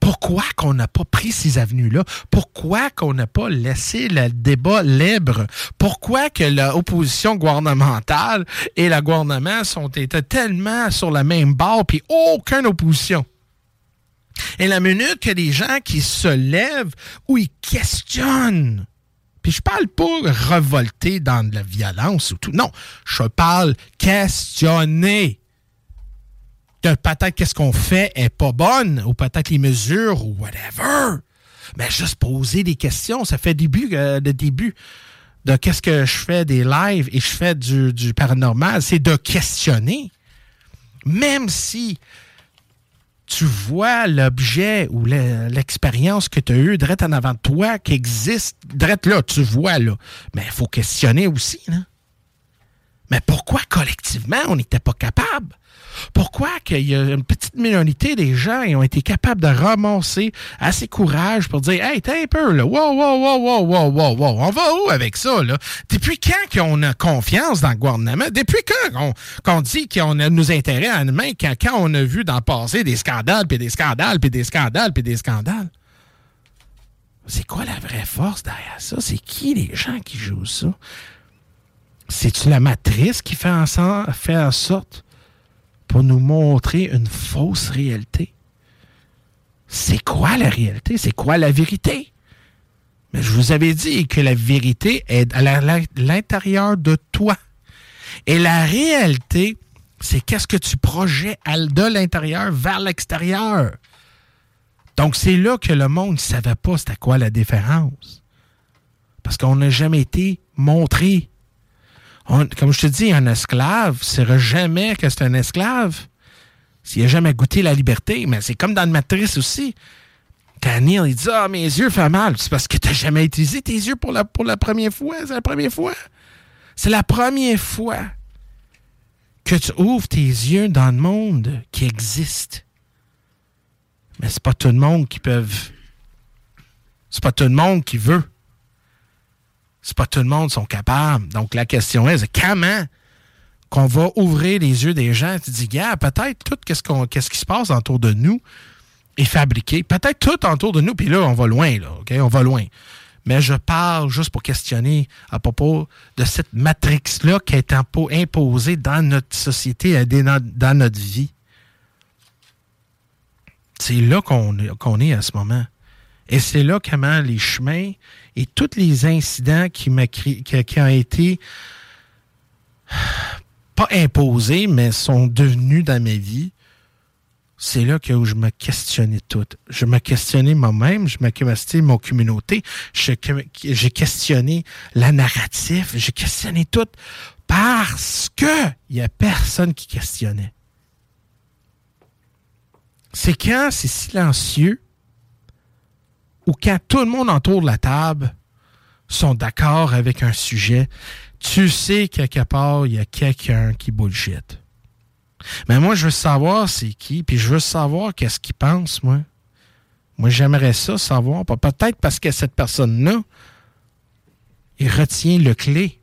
Pourquoi qu'on n'a pas pris ces avenues-là? Pourquoi qu'on n'a pas laissé le débat libre? Pourquoi que l'opposition gouvernementale et le gouvernement sont étaient tellement sur la même barre puis aucune opposition? Et la minute qu'il y a des gens qui se lèvent ou ils questionnent, puis je parle pas revolter dans de la violence ou tout. Non, je parle questionner. Que peut-être qu'est-ce qu'on fait est pas bonne, ou peut-être les mesures, ou whatever. Mais juste poser des questions, ça fait début, euh, le début de qu'est-ce que je fais des lives et je fais du paranormal, c'est de questionner. Même si tu vois l'objet ou l'expérience que tu as eue direct en avant de toi qui existe, direct là, tu vois là. Mais il faut questionner aussi, là. Mais pourquoi collectivement on n'était pas capable? Pourquoi qu'il y a une petite minorité des gens qui ont été capables de ramasser assez courage pour dire Hey, t'es un peu là, wow, wow, wow, wow, wow, wow, wow, on va où avec ça, là? Depuis quand qu'on a confiance dans le gouvernement? Depuis quand qu'on dit qu'on a nos intérêts en main quand, quand on a vu dans le passé des scandales, puis des scandales, puis des scandales, puis des scandales? C'est quoi la vraie force derrière ça? C'est qui les gens qui jouent ça? C'est-tu la matrice qui fait en, sorte pour nous montrer une fausse réalité? C'est quoi la réalité? C'est quoi la vérité? Mais je vous avais dit que la vérité est à l'intérieur de toi. Et la réalité, c'est qu'est-ce que tu projettes de l'intérieur vers l'extérieur. Donc, c'est là que le monde ne savait pas c'était quoi la différence. Parce qu'on n'a jamais été montré. Comme je te dis, un esclave ne saura jamais que c'est un esclave s'il n'a jamais goûté la liberté. Mais c'est comme dans le Matrice aussi. Neil il dit Ah, mes yeux font mal, c'est parce que tu n'as jamais utilisé tes yeux pour la, pour la première fois. C'est la première fois. C'est la première fois que tu ouvres tes yeux dans le monde qui existe. Mais c'est pas tout le monde qui peut. C'est pas tout le monde qui veut. C'est pas tout le monde qui sont capables. Donc la question est, comment qu'on va ouvrir les yeux des gens? Tu dis, gars, peut-être tout qu'est-ce, qu'on, qu'est-ce qui se passe autour de nous est fabriqué. Peut-être tout autour de nous, puis là, on va loin, là, OK? On va loin. Mais je parle juste pour questionner à propos de cette matrix-là qui est impo- imposée dans notre société, dans notre vie. C'est là qu'on est, qu'on est à ce moment. Et c'est là comment les chemins et tous les incidents qui, qui, qui ont été pas imposés, mais sont devenus dans ma vie, c'est là que où je me questionnais tout. Je me questionnais moi-même, je me questionnais mon communauté, j'ai questionné la narrative, j'ai questionné tout parce que il y a personne qui questionnait. C'est quand c'est silencieux ou quand tout le monde autour de la table sont d'accord avec un sujet, tu sais quelque part, il y a quelqu'un qui bullshit. Mais moi, je veux savoir c'est qui, puis je veux savoir qu'est-ce qu'il pense, moi. Moi, j'aimerais ça savoir. Pe- Peut-être parce que cette personne-là, il retient le clé.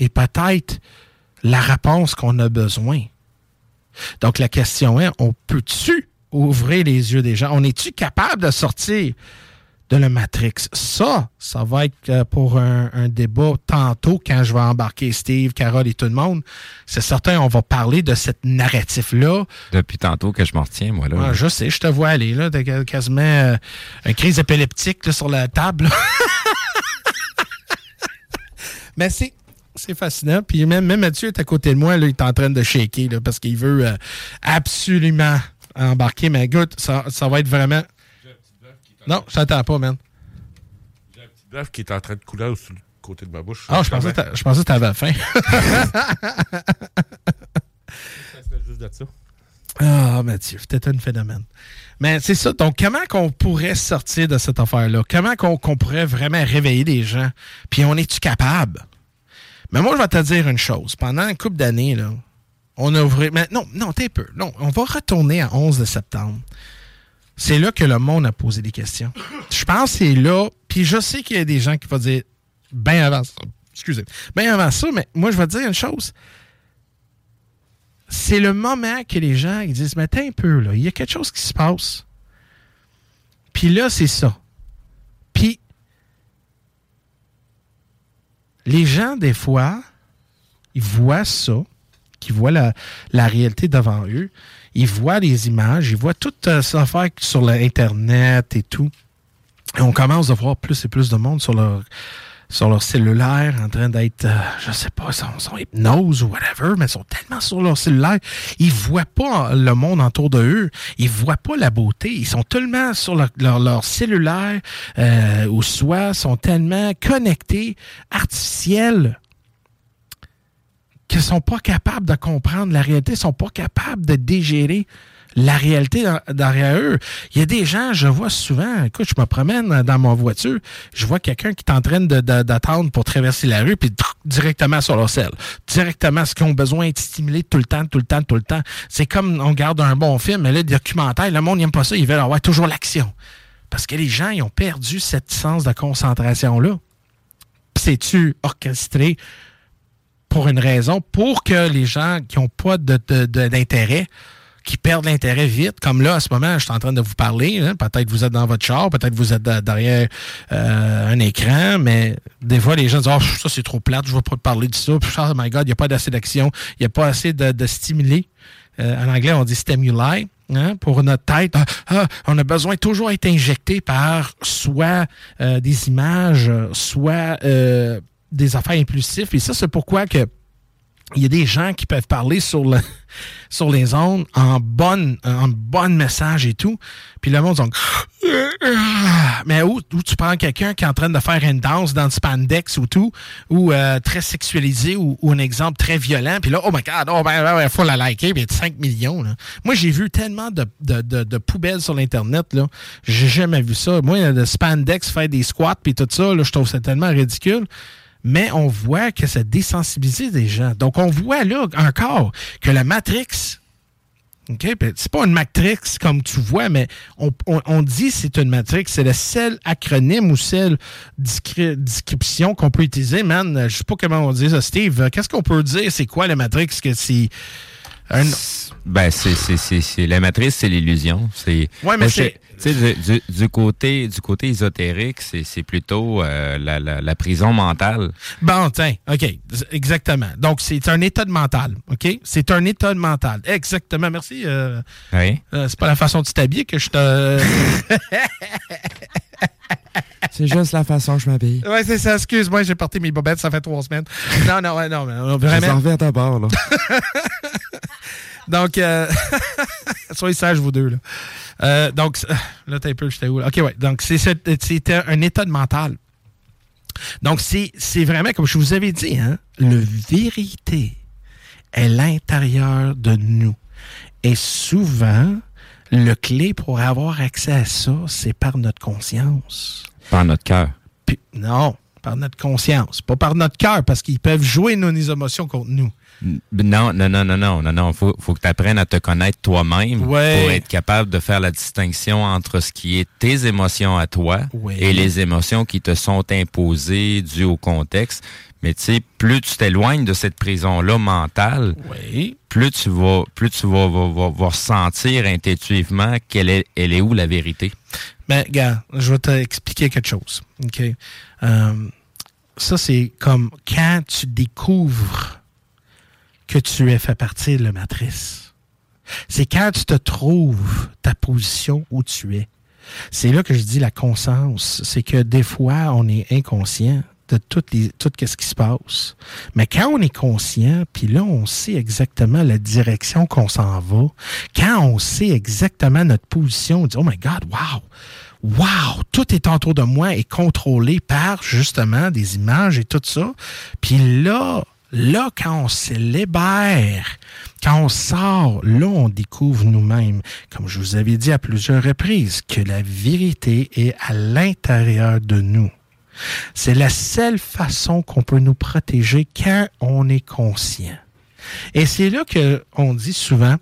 Et peut-être la réponse qu'on a besoin. Donc, la question est, on peut-tu ouvrir les yeux des gens? On est-tu capable de sortir de la Matrix? Ça, ça va être euh, pour un, un débat tantôt quand je vais embarquer Steve, Carole et tout le monde. C'est certain, on va parler de cette narratif-là. Depuis tantôt que je m'en retiens, moi, là. Ah, je sais, je te vois aller, là. T'as quasiment euh, une crise épileptique là, sur la table. Mais c'est. C'est fascinant. Puis même, même Mathieu est à côté de moi, là, il est en train de shaker là, parce qu'il veut euh, absolument embarquer. Mais écoute, ça, ça va être vraiment. Non, je t'entends pas, man. Bœuf qui est en train de couler sur le côté de ma bouche. Ah, je pensais je pensais que t'avais faim. Ah, Mathieu, t'es un phénomène. Mais c'est ça. Donc, comment qu'on pourrait sortir de cette affaire-là? Comment qu'on pourrait vraiment réveiller les gens? Puis, on est-tu capable? Mais moi, je vais te dire une chose. Pendant une couple d'années, là, on a ouvert... Mais non, non, t'es peu. Non, on va retourner à 11 de septembre. C'est là que le monde a posé des questions. Je pense que c'est là. Puis, je sais qu'il y a des gens qui vont dire, bien avant ça. Excusez. Bien avant ça, mais moi, je vais te dire une chose c'est le moment que les gens ils disent Mais attends un peu, là, il y a quelque chose qui se passe. Puis là, c'est ça. Puis, les gens, des fois, ils voient ça, qu'ils voient la, réalité devant eux, ils voient les images, ils voient toute euh, cette affaire sur l'Internet et tout. Et on commence à voir plus et plus de monde sur leur, sur leur cellulaire en train d'être, euh, je sais pas, sont, sont hypnose ou whatever, mais ils sont tellement sur leur cellulaire, ils voient pas le monde autour de eux, ils voient pas la beauté, ils sont tellement sur leur, leur, leur cellulaire euh, ou soit sont tellement connectés, artificiels, qu'ils sont pas capables de comprendre la réalité, sont pas capables de digérer la réalité derrière eux. Il y a des gens, je vois souvent, écoute, je me promène dans ma voiture, je vois quelqu'un qui est en train de- de- d'attendre pour traverser la rue, puis directement sur leur selle. Directement, ce qu'ils ont besoin d'être stimulés tout le temps, tout le temps, tout le temps. C'est comme on regarde un bon film, mais là, le documentaire, le monde n'aime pas ça, ils veulent avoir toujours l'action. Parce que les gens, ils ont perdu cette sens de concentration-là. C'est-tu orchestré pour une raison, pour que les gens qui n'ont pas de- de- de- d'intérêt, qui perdent l'intérêt vite, comme là, à ce moment, je suis en train de vous parler, hein, peut-être vous êtes dans votre char, peut-être vous êtes de- derrière euh, un écran, mais des fois, les gens disent « Oh, ça, c'est trop plate, je ne veux pas te parler de ça. Oh my God, il n'y a pas assez d'action, il n'y a pas assez de, de stimuli. Euh, en anglais, on dit stimuli. hein, pour notre tête, Ah, ah, on a besoin toujours d'être injecté par soit euh, des images, soit euh, des affaires impulsives. Et ça, c'est pourquoi que il y a des gens qui peuvent parler sur, le, sur les ondes en bonne, en bonne message et tout. Puis le monde dit Mais où, tu prends quelqu'un qui est en train de faire une danse dans le spandex ou tout, ou euh, très sexualisé, ou, un exemple très violent, puis là, oh my god, oh ben, ben, faut la liker, puis 5 millions. Là. Moi, j'ai vu tellement de, de, poubelles sur l'Internet, là. J'ai jamais vu ça. Moi, de spandex, faire des squats, puis tout ça, là, je trouve ça tellement ridicule mais on voit que ça désensibilise des gens. Donc, on voit là encore que la Matrix, OK, ben, c'est pas une Matrix comme tu vois, mais on, on, on dit c'est une Matrix. C'est le seul acronyme ou seule description qu'on peut utiliser, man. Je sais pas comment on dit ça. Steve, qu'est-ce qu'on peut dire? C'est quoi la Matrix? Que c'est un... Ben, c'est, c'est, c'est, c'est- la matrice, c'est l'illusion. C'est, Ouais, mais ben, c'est- Tu sais, du, du- du côté, du côté ésotérique, c'est, c'est plutôt euh, la, la, la prison mentale. Bon, tiens, OK, exactement. Donc, c'est un état de mental, OK? C'est un état de mental. Exactement, merci. euh, Oui. euh, c'est pas la façon de t'habiller que je te... C'est juste la façon que je m'habille. ouais, c'est ça, excuse-moi, j'ai porté mes bobettes, ça fait trois semaines. Non, non, ouais, non, mais Je les vraiment... reviens à ta barre, là. Donc, euh, soyez sages, vous deux. Là, Euh, donc, c'est- là, t'as un peu, j'étais où? là? OK, ouais. Donc, c'était un état de mental. Donc, c'est vraiment, comme je vous avais dit, hein, le vérité est l'intérieur de nous. Et souvent, le clé pour avoir accès à ça, c'est par notre conscience. Par notre cœur. Non, par notre conscience, pas par notre cœur, parce qu'ils peuvent jouer nos émotions contre nous. Non, non, non, non, non, non, non. Faut, faut que tu apprennes à te connaître toi-même Ouais. pour être capable de faire la distinction entre ce qui est tes émotions à toi Ouais. et les émotions qui te sont imposées dues au contexte. Mais tu sais, plus tu t'éloignes de cette prison-là mentale, Oui. plus tu vas, plus tu vas, vas, vas- vas ressentir intuitivement quelle est, elle est où la vérité. Mais regarde, je vais t'expliquer quelque chose. Euh, ça, c'est comme quand tu découvres que tu es fait partie de la matrice. C'est quand tu te trouves ta position où tu es. C'est là que je dis la conscience. C'est que des fois, on est inconscient de tout, les, tout ce qui se passe. Mais quand on est conscient, puis là, on sait exactement la direction qu'on s'en va, quand on sait exactement notre position, on dit, oh my God, wow! Wow! Tout est autour de moi et contrôlé par, justement, des images et tout ça. Puis là, là, quand on se libère, quand on sort, là, on découvre nous-mêmes, comme je vous avais dit à plusieurs reprises, que la vérité est à l'intérieur de nous. C'est la seule façon qu'on peut nous protéger quand on est conscient. Et c'est là que on dit souvent,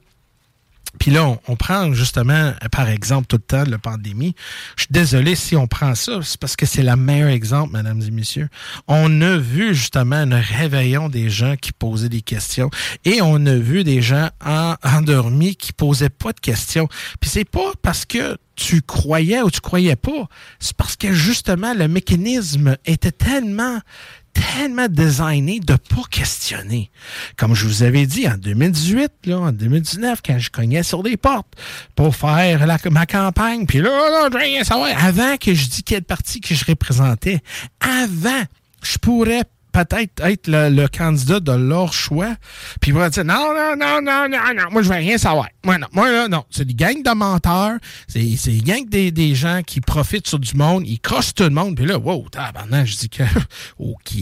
puis là, on, prend justement, par exemple, tout le temps la pandémie. Je suis désolé si on prend ça, c'est parce que c'est le meilleur exemple, mesdames et messieurs. On a vu justement un réveillon des gens qui posaient des questions et on a vu des gens en- endormis qui posaient pas de questions. Puis c'est pas parce que tu croyais ou tu croyais pas, c'est parce que justement le mécanisme était tellement tellement designé de pas questionner. Comme je vous avais dit en 2018, là, en 2019, quand je cognais sur des portes pour faire ma campagne, puis là, là, je rien savoir. Avant que je dis quel parti que je représentais, avant, je pourrais peut-être être le, candidat de leur choix, puis ils vont dire non, non, non, non, non, non, moi je veux rien savoir. Moi non, moi là, non, c'est des gangs de menteurs, c'est des gangs des, des gens qui profitent sur du monde, ils crossent tout le monde, puis là, wow, tabarnak, je dis que, ok.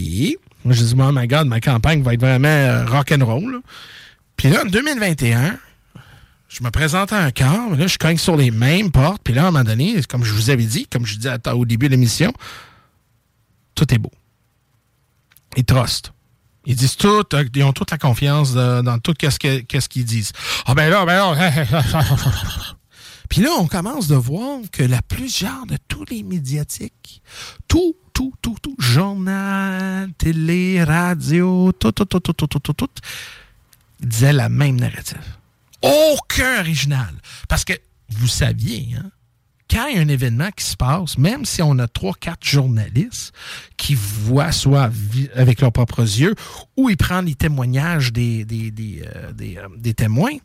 Moi je dis, oh my god, ma campagne va être vraiment euh, rock'n'roll. Puis là, en 2021, je me présente à un mais là, je cogne sur les mêmes portes, puis là, à un moment donné, comme je vous avais dit, comme je dis à- au début de l'émission, tout est beau. Ils trustent. Ils disent tout, euh, ils ont toute la confiance dans tout qu'est-ce que- qu'est-ce qu'ils disent. Ah ben là, ben là. Puis là, on commence de voir que la plusieurs de tous les médiatiques, tout, tout, tout, tout, journal, télé, radio, tout, tout, tout, tout, tout, tout, tout, tout, disaient la même narrative. Aucun original. Parce que vous saviez, hein, quand il y a un événement qui se passe, même si on a trois, quatre journalistes qui voient soit avec leurs propres yeux ou ils prennent les témoignages des, des, des, euh, euh, des témoins,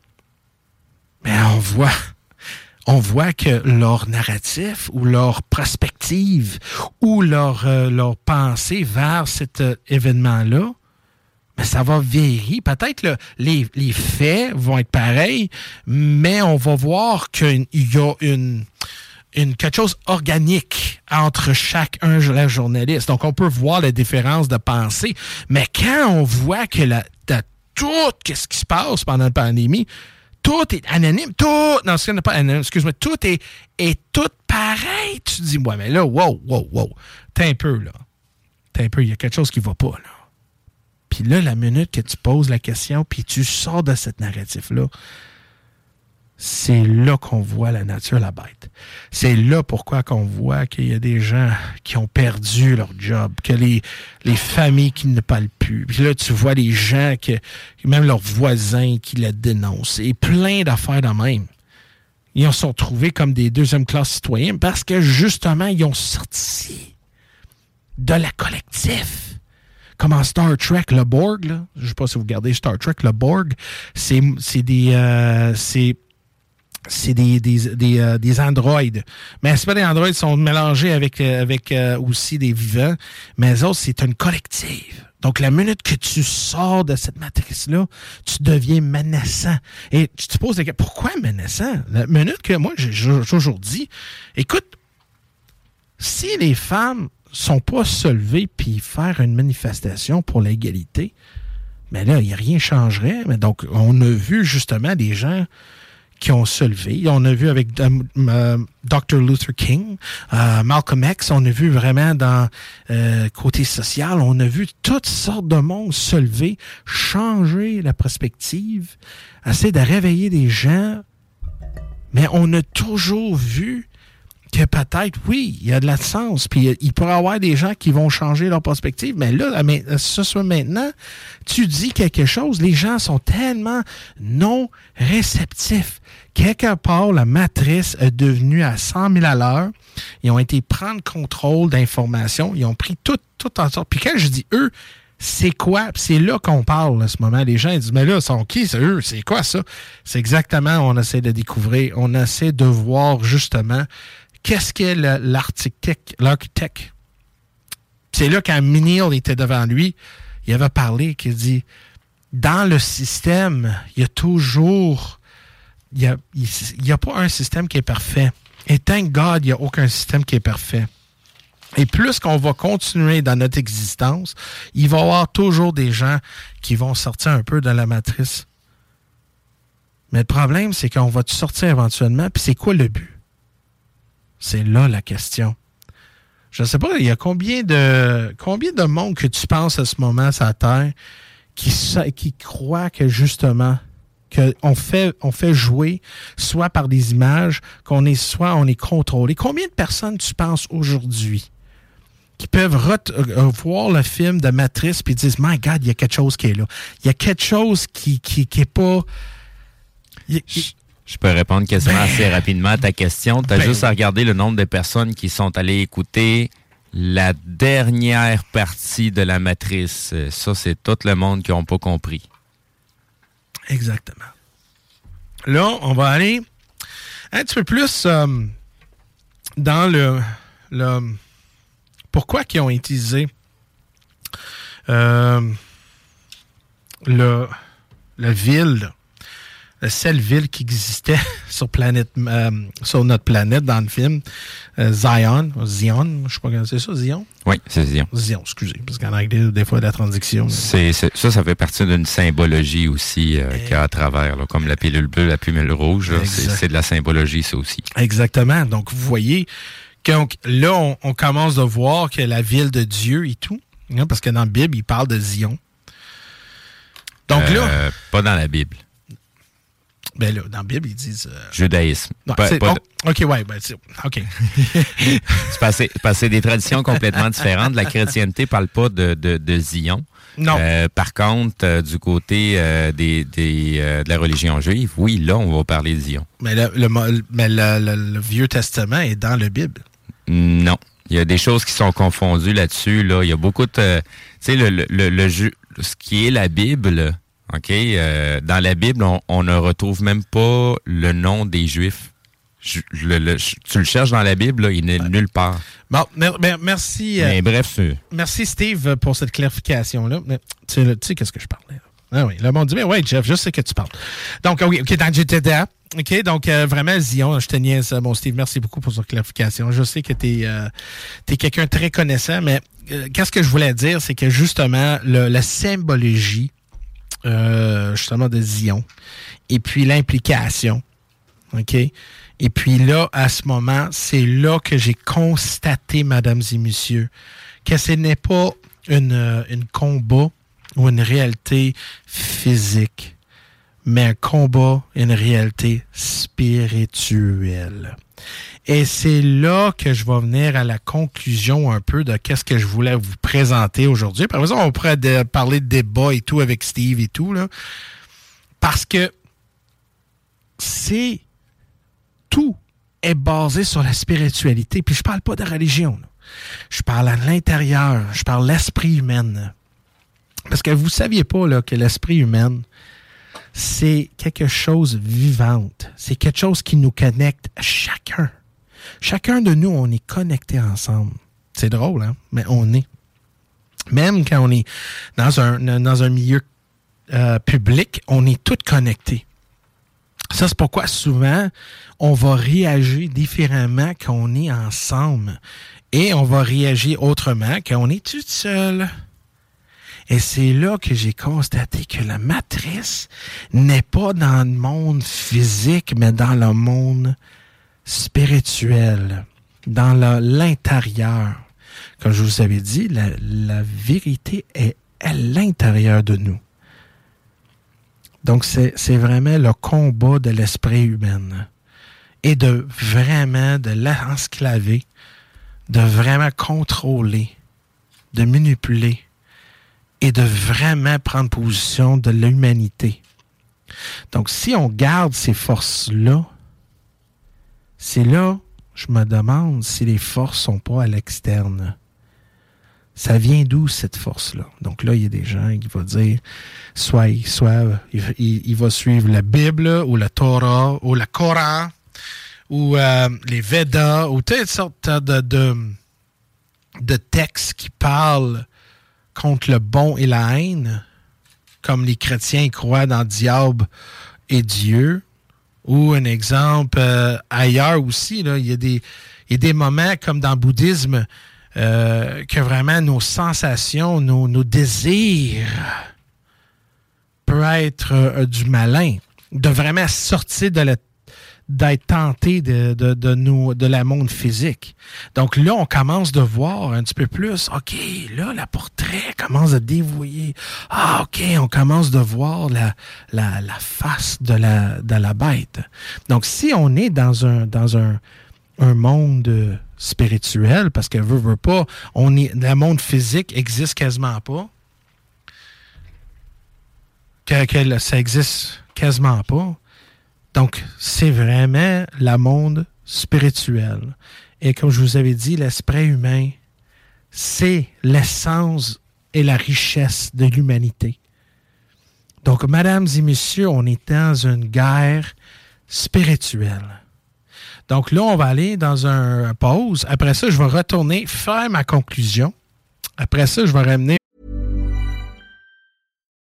mais on voit, on voit que leur narratif ou leur perspective ou leur, euh, leur pensée vers cet événement-là mais ça va vieillir. Peut-être le- les, les faits vont être pareils, mais on va voir qu'il y a une, une, quelque chose organique entre chacun la journaliste. Donc, on peut voir la différence de pensée. Mais quand on voit que la, tout ce qui se passe pendant la pandémie, tout est anonyme, tout, non, ce n'est pas anonyme, excuse-moi, tout est, est tout pareil. Tu dis, ouais, mais là, wow, wow, wow, t'es un peu, là. T'es un peu, il y a quelque chose qui va pas, là. Puis là, la minute que tu poses la question, puis tu sors de cette narratif-là, c'est là qu'on voit la nature, la bête. C'est là pourquoi qu'on voit qu'il y a des gens qui ont perdu leur job, que les, les familles qui ne parlent plus. Puis là, tu vois les gens, que, même leurs voisins qui la dénoncent. Et plein d'affaires de même. Ils en sont trouvés comme des deuxième classe citoyens parce que justement, ils ont sorti de la collectif. Comme en Star Trek, le Borg, je sais pas si vous regardez Star Trek, le Borg, c'est des... euh, c'est des, des, des, euh, des androïdes. Mais c'est pas des androïdes, ils sont mélangés avec, euh, avec euh, aussi des vivants. Mais eux autres, c'est une collective. Donc, la minute que tu sors de cette matrice-là, tu deviens menaçant. Et tu te poses la question, pourquoi menaçant? La minute que moi, j'ai toujours dit, écoute, si les femmes sont pas se lever puis faire une manifestation pour l'égalité, mais là, il y a rien changerait. Mais donc, on a vu justement des gens qui ont se levé. On a vu avec euh, euh, Dr. Luther King, euh, Malcolm X, on a vu vraiment dans euh, côté social, on a vu toutes sortes de monde se lever, changer la perspective, essayer de réveiller des gens, mais on a toujours vu que peut-être, oui, il y a de la sens, puis il pourrait y avoir des gens qui vont changer leur perspective, mais là, mais, ce soit maintenant, tu dis quelque chose, les gens sont tellement non réceptifs. Quelque part, la matrice est devenue à 100 000 à l'heure. Ils ont été prendre contrôle d'informations. Ils ont pris tout, tout en sorte. Puis quand je dis eux, c'est quoi? C'est là qu'on parle en ce moment. Les gens ils disent, mais là, sont qui? C'est eux? C'est quoi ça? C'est exactement, on essaie de découvrir. On essaie de voir justement qu'est-ce qu'est l'architecte. C'est là quand Minil était devant lui, il avait parlé, qu'il dit, dans le système, il y a toujours, il n'y a, y a pas un système qui est parfait. Et thank God, il n'y a aucun système qui est parfait. Et plus qu'on va continuer dans notre existence, il va y avoir toujours des gens qui vont sortir un peu de la matrice. Mais le problème, c'est qu'on va sortir éventuellement, puis c'est quoi le but? C'est là la question. Je ne sais pas, il y a combien de monde que tu penses à ce moment sur la Terre qui, qui croit que justement qu'on fait, on fait jouer soit par des images, qu'on est soit on est contrôlé. Combien de personnes tu penses aujourd'hui qui peuvent euh, voir le film de Matrice puis disent My God, il y a quelque chose qui est là. Il y a quelque chose qui, qui, pas. Je peux répondre quasiment assez rapidement à ta question. Tu as Ben juste à regarder le nombre de personnes qui sont allées écouter la dernière partie de la matrice. Euh, Ça, c'est tout le monde qui n'ont pas compris. Exactement. Là, on va aller un petit peu plus euh, dans le, le pourquoi qu'ils ont utilisé euh, le, la ville, seule ville qui existait sur, planète, euh, sur notre planète dans le film, euh, Zion, Zion, je sais pas comment c'est ça, Zion? Oui, c'est Zion. Zion, excusez, parce qu'en anglais, des fois, la transition. C'est, ça, ça fait partie d'une symbologie aussi euh, qu'il y a à travers, là, comme la pilule bleue, la pilule rouge. C'est, de la symbologie, ça aussi. Exactement. Donc, vous voyez, donc, là, on, on commence de voir que la ville de Dieu et tout, hein, parce que dans la Bible, il parle de Zion. Donc là, Euh, Pas dans la Bible. Ben là, dans la Bible, ils disent... euh, Judaïsme. non, Pas- pas oh, OK, ouais, ben, OK. c'est parce que- des traditions complètement différentes. La chrétienté parle pas de, de, de Zion. Non. Euh, par contre, euh, du côté euh, des, des, de la religion juive, oui, là, on va parler de Zion. Mais, le, mais le, Vieux Testament est dans la Bible. Non. Il y a des choses qui sont confondues là-dessus. Là. Il y a beaucoup de... Tu sais, le, le, ce qui est la Bible, OK? euh, dans la Bible, on, on ne retrouve même pas le nom des Juifs. je- le- le- je- tu le cherches dans la Bible, là, il n'est nulle part. Bon, mer- mer- merci. euh, Mais bref, Merci Steve pour cette clarification-là. Tu sais, là, tu sais qu'est-ce que je parlais. là. Ah oui, le monde dit, mais ouais, Jeff, je sais que tu parles. Donc, oui, OK, dans GTA. OK, donc euh, vraiment, Zion, je te niaise, euh, mon Steve, merci beaucoup pour cette clarification. Je sais que tu es, quelqu'un de très connaissant, mais euh, qu'est-ce que je voulais dire, c'est que justement, le- la symbologie, euh, justement, de Zion, et puis l'implication, OK? Et puis là, à ce moment, c'est là que j'ai constaté, mesdames et messieurs, que ce n'est pas une, euh, une combat ou une réalité physique, mais un combat, une réalité spirituelle. Et c'est là que je vais venir à la conclusion un peu de qu'est-ce que je voulais vous présenter aujourd'hui. Par exemple, on pourrait de- parler de débat et tout avec Steve et tout. Parce que c'est tout est basé sur la spiritualité. Puis je parle pas de religion. Je parle à l'intérieur. Je parle l'esprit humain. Parce que vous saviez pas que l'esprit humain, c'est quelque chose vivante. C'est quelque chose qui nous connecte à chacun. Chacun de nous, on est connectés ensemble. C'est drôle, hein? Mais on est. Même quand on est dans un, un milieu euh, public, on est tous connectés. Ça, c'est pourquoi souvent, on va réagir différemment quand on est ensemble. Et on va réagir autrement quand on est tout seul. Et c'est là que j'ai constaté que la matrice n'est pas dans le monde physique, mais dans le monde spirituel, dans l'intérieur. Comme je vous avais dit, la, vérité est à l'intérieur de nous. Donc, c'est c'est vraiment le combat de l'esprit humain. Et de vraiment de l'ensclaver, de vraiment contrôler, de manipuler et de vraiment prendre position de l'humanité. Donc, si on garde ces forces-là, c'est là, je me demande si les forces sont pas à l'externe. Ça vient d'où cette force-là? Donc là, il y a des gens qui vont dire, soit, il- va suivre la Bible ou la Torah ou le Coran ou euh, les Védas ou toutes sortes de textes qui parlent contre le bon et la haine, comme les chrétiens croient dans le diable et Dieu. Ou un exemple euh, ailleurs aussi, il, y a des, il moments comme dans le bouddhisme euh, que vraiment nos sensations, nos, nos désirs peuvent être euh, du malin, de vraiment sortir de la d'être tenté de, de, de, nous, de la monde physique. Donc là, on commence de voir un petit peu plus, OK, là, la portrait commence à dévoyer. Ah, OK, on commence de voir la, la, face de la, de la bête. Donc, si on est dans un, dans un, un monde spirituel, parce que veut, veut pas, on est, le monde physique existe quasiment pas. Que, que ça existe quasiment pas. Donc, c'est vraiment le monde spirituel. Et comme je vous avais dit, l'esprit humain, c'est l'essence et la richesse de l'humanité. Donc, mesdames et messieurs, on est dans une guerre spirituelle. Donc là, on va aller dans un pause. Après ça, je vais retourner faire ma conclusion. Après ça, je vais ramener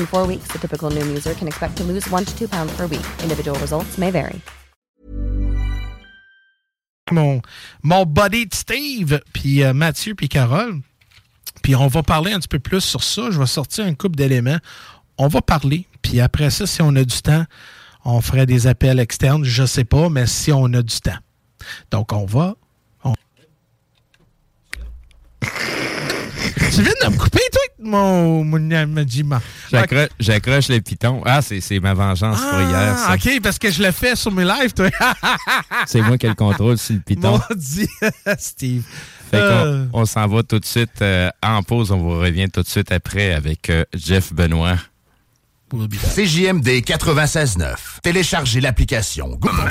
In four weeks, the typical Noom user can expect to lose one to two pounds per week. Individual results may vary. mon, mon buddy Steve, puis euh, Mathieu, puis Carole. Puis on va parler un petit peu plus sur ça. Je vais sortir un couple d'éléments. On va parler. Puis après ça, si on a du temps, on ferait des appels externes. Je sais pas, mais si on a du temps. Donc on va. Tu viens de me couper, toi, mon, mon, mon Jima. J'accroche j'accroche les pitons. Ah, c'est c'est ma vengeance pour hier. ça. Ah, OK, parce que je le fais sur mes lives, toi. C'est moi qui ai le contrôle sur le piton. Maudit, Steve. Fait qu'on- Euh. on s'en va tout de suite euh, en pause. On vous revient tout de suite après avec euh, Jeff Benoît. CJMD 96.9. Téléchargez l'application Google.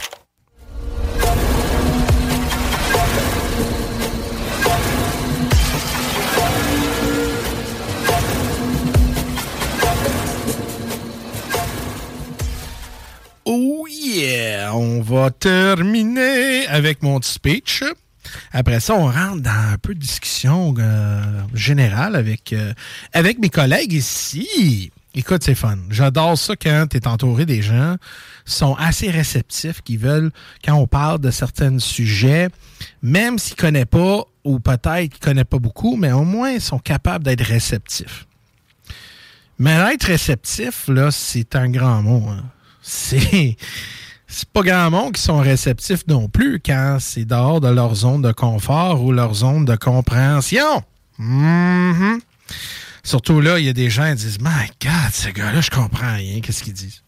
Oh yeah! On va terminer avec mon speech. Après ça, on rentre dans un peu de discussion euh, générale avec, euh, avec mes collègues ici. Écoute, c'est fun. J'adore ça quand tu es entouré des gens qui sont assez réceptifs, qui veulent, quand on parle de certains sujets, même s'ils ne connaissent pas, ou peut-être qu'ils ne connaissent pas beaucoup, mais au moins ils sont capables d'être réceptifs. Mais être réceptif, là, c'est un grand mot. hein. C'est. C'est pas grand monde qui sont réceptifs non plus quand c'est dehors de leur zone de confort ou leur zone de compréhension. Mhm. Surtout là, il y a des gens qui disent My God, ce gars-là, je comprends rien. Qu'est-ce qu'ils disent?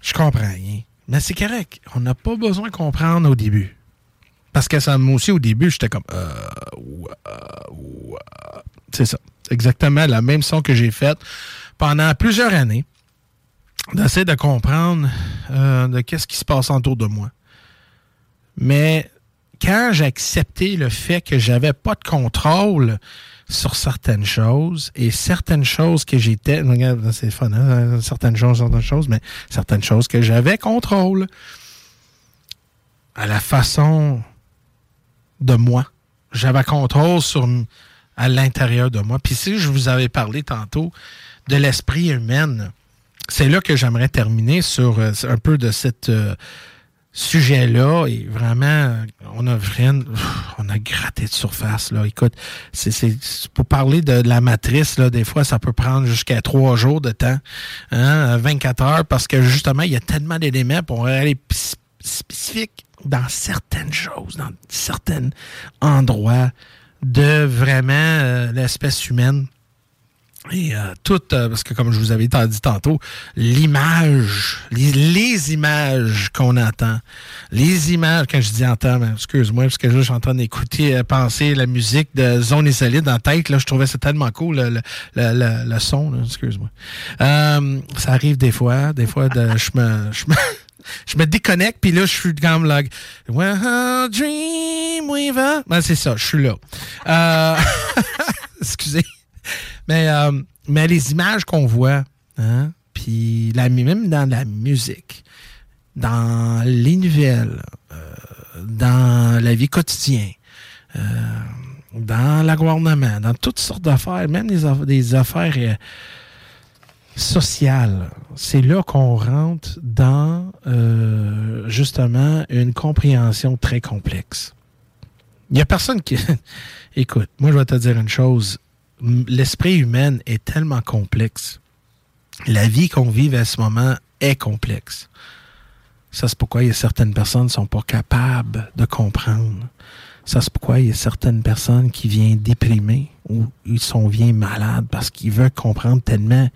Je comprends rien. Mais c'est correct. On n'a pas besoin de comprendre au début. Parce que ça, moi aussi, au début, j'étais comme. Euh. C'est ça. Exactement la même son que j'ai faite pendant plusieurs années d'essayer de comprendre euh, de qu'est-ce qui se passe autour de moi. Mais quand j'ai accepté le fait que j'avais pas de contrôle sur certaines choses et certaines choses que j'étais, regarde, c'est fun, hein, certaines choses, certaines choses, mais certaines choses que j'avais contrôle à la façon de moi. J'avais contrôle sur à l'intérieur de moi. Puis si je vous avais parlé tantôt de l'esprit humain, c'est là que j'aimerais terminer sur euh, un peu de cette euh, sujet-là. Et vraiment, on a vraiment, on a gratté de surface. Là. Écoute, c'est, pour parler de, la matrice, là, des fois, ça peut prendre jusqu'à trois jours de temps, hein, 24 heures, parce que justement, il y a tellement d'éléments pour aller spécifiques dans certaines choses, dans certains endroits de vraiment euh, l'espèce humaine. Et euh, tout, euh, parce que comme je vous avais dit tantôt, l'image, les, les images qu'on entend, les images, quand je dis entend, ben, excuse-moi, parce que là, je suis en train d'écouter, euh, penser la musique de Zone et Solide en tête, là, je trouvais ça tellement cool, le, le, le, le- son, excuse-moi. Euh, ça arrive des fois, des fois, de, je me... Je me Je me déconnecte, puis là, je suis comme là. Well, dream weaver. Ben, c'est ça, je suis là. Euh, excusez. Mais, euh, mais les images qu'on voit, hein, puis la, même dans la musique, dans les nouvelles, euh, dans la vie quotidienne, euh, dans le gouvernement, dans toutes sortes d'affaires, même des, aff- des affaires sociales, c'est là qu'on rentre dans justement une compréhension très complexe. Il n'y a personne qui... Écoute, moi je vais te dire une chose. L'esprit humain est tellement complexe. La vie qu'on vit à ce moment est complexe. Ça, c'est pourquoi il y a certaines personnes qui ne sont pas capables de comprendre. Ça, c'est pourquoi il y a certaines personnes qui viennent déprimées ou ils sont bien malades parce qu'ils veulent comprendre tellement.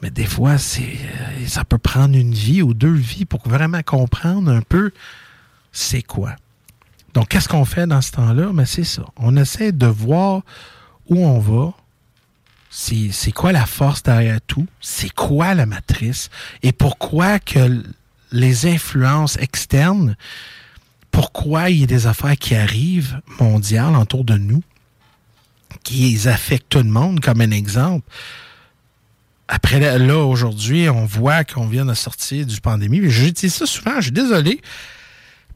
Mais des fois, euh, ça peut prendre une vie ou deux vies pour vraiment comprendre un peu c'est quoi. Donc, qu'est-ce qu'on fait dans ce temps-là? Mais c'est ça. On essaie de voir où on va. C'est, quoi la force derrière tout? C'est quoi la matrice? Et pourquoi que les influences externes pourquoi il y a des affaires qui arrivent mondiales autour de nous, qui affectent tout le monde, comme un exemple? Après, là, aujourd'hui, on voit qu'on vient de sortir du pandémie. Je dis ça souvent, je suis désolé,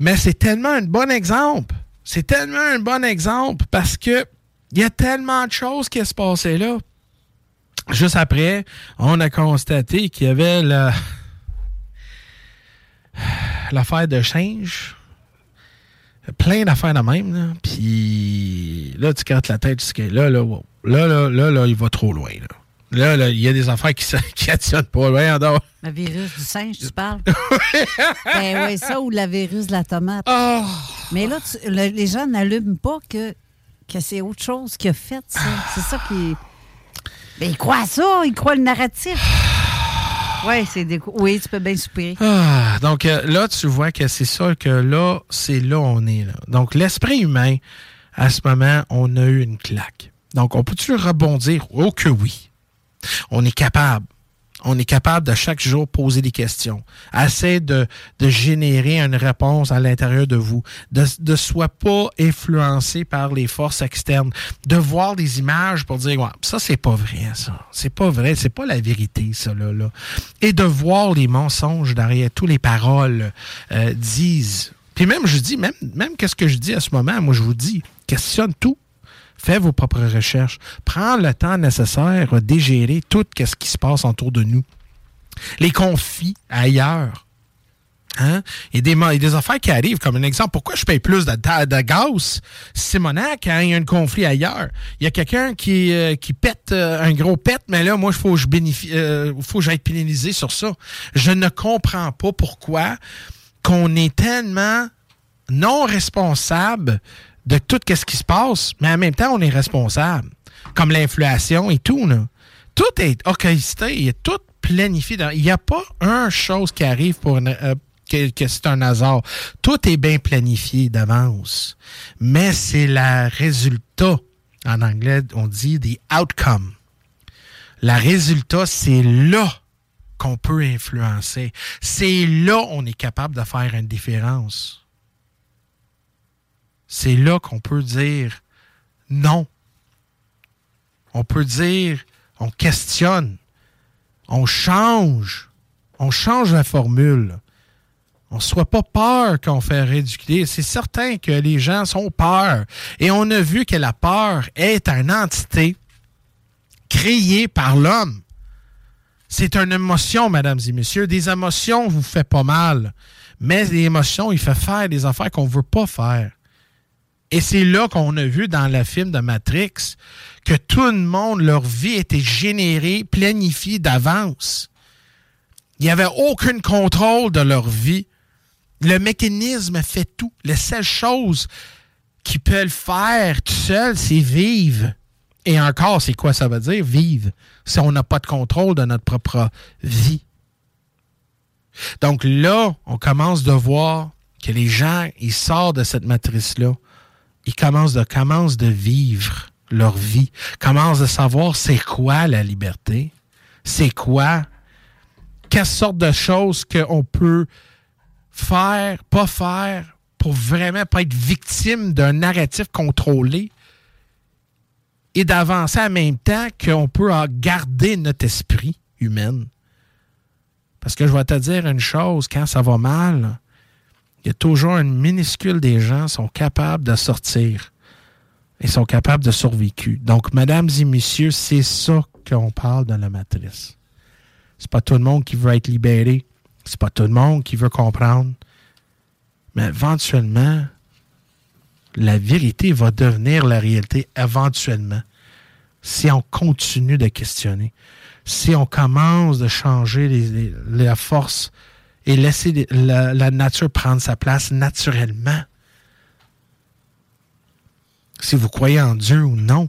mais c'est tellement un bon exemple. C'est tellement un bon exemple parce que il y a tellement de choses qui se passaient là. Juste après, on a constaté qu'il y avait la, l'affaire de change. Plein d'affaires de même. Là. Puis là, tu cartes la tête, là, là, là, là, là, là, il va trop loin. Là, là, il y a des affaires qui, qui pas loin. Le virus du singe, tu parles? ben oui, ça ou le virus de la tomate. Oh. Mais là, tu, le, les gens n'allument pas que, que c'est autre chose qui a fait ça. C'est ça qui. Ben, ils croient à ça, ils croient le narratif. Ouais, c'est des... Oui, tu peux bien soupirer. Ah, donc euh, là, tu vois que c'est ça que là, c'est là où on est. Là. Donc, l'esprit humain, à ce moment, on a eu une claque. Donc, on peut-tu rebondir? Oh que oui. On est capable. On est capable de chaque jour poser des questions. Assez de, de générer une réponse à l'intérieur de vous. De ne soit pas influencé par les forces externes. De voir des images pour dire, ouais, ça, c'est pas vrai, ça. C'est pas vrai. C'est pas la vérité, ça, là, là. Et de voir les mensonges derrière toutes les paroles euh, disent. Puis même, je dis, même, même qu'est-ce que je dis à ce moment, moi, je vous dis, questionne tout. Fais vos propres recherches. Prends le temps nécessaire à dégérer tout ce qui se passe autour de nous. Les conflits ailleurs. Hein? Il, y a des, affaires qui arrivent, comme un exemple. Pourquoi je paye plus de, de, gaz, Simonac, quand il y a un conflit ailleurs? Il y a quelqu'un qui, euh, pète euh, un gros pète, mais là, moi, il faut que je euh, pénaliser sur ça. Je ne comprends pas pourquoi qu'on est tellement non responsable de tout ce qui se passe, mais en même temps, on est responsable. Comme l'inflation et tout. Là. Tout est orchestré, il est tout planifié. il n'y a pas une chose qui arrive pour euh, que, c'est un hasard. Tout est bien planifié d'avance. Mais c'est le résultat. En anglais, on dit the outcome. Le résultat, c'est là qu'on peut influencer. C'est là on est capable de faire une différence c'est là qu'on peut dire non. On peut dire, on questionne, on change, on change la formule. On ne soit pas peur quand on fait ridiculer. C'est certain que les gens sont peur. Et on a vu que la peur est une entité créée par l'homme. C'est une émotion, mesdames et messieurs. Des émotions vous fait pas mal. Mais des émotions, il fait faire des affaires qu'on ne veut pas faire. Et c'est là qu'on a vu dans le film de Matrix que tout le monde, leur vie était générée, planifiée d'avance. Il n'y avait aucun contrôle de leur vie. Le mécanisme fait tout. La seule chose qui peut le faire tout seul, c'est vivre. Et encore, c'est quoi ça veut dire, vivre, si on n'a pas de contrôle de notre propre vie. Donc là, on commence de voir que les gens, ils sortent de cette matrice-là ils commencent de, commencent de vivre leur vie, commencent de savoir c'est quoi la liberté, c'est quoi, quelle sorte de choses qu'on peut faire, pas faire, pour vraiment pas être victime d'un narratif contrôlé et d'avancer en même temps qu'on peut garder notre esprit humain. Parce que je vais te dire une chose, quand ça va mal, il y a toujours une minuscule des gens sont capables de sortir et sont capables de survécu. Donc, mesdames et messieurs, c'est ça qu'on parle dans la matrice. C'est pas tout le monde qui veut être libéré. C'est pas tout le monde qui veut comprendre. Mais éventuellement, la vérité va devenir la réalité éventuellement. Si on continue de questionner, si on commence de changer la force et laisser la, nature prendre sa place naturellement. Si vous croyez en Dieu ou non,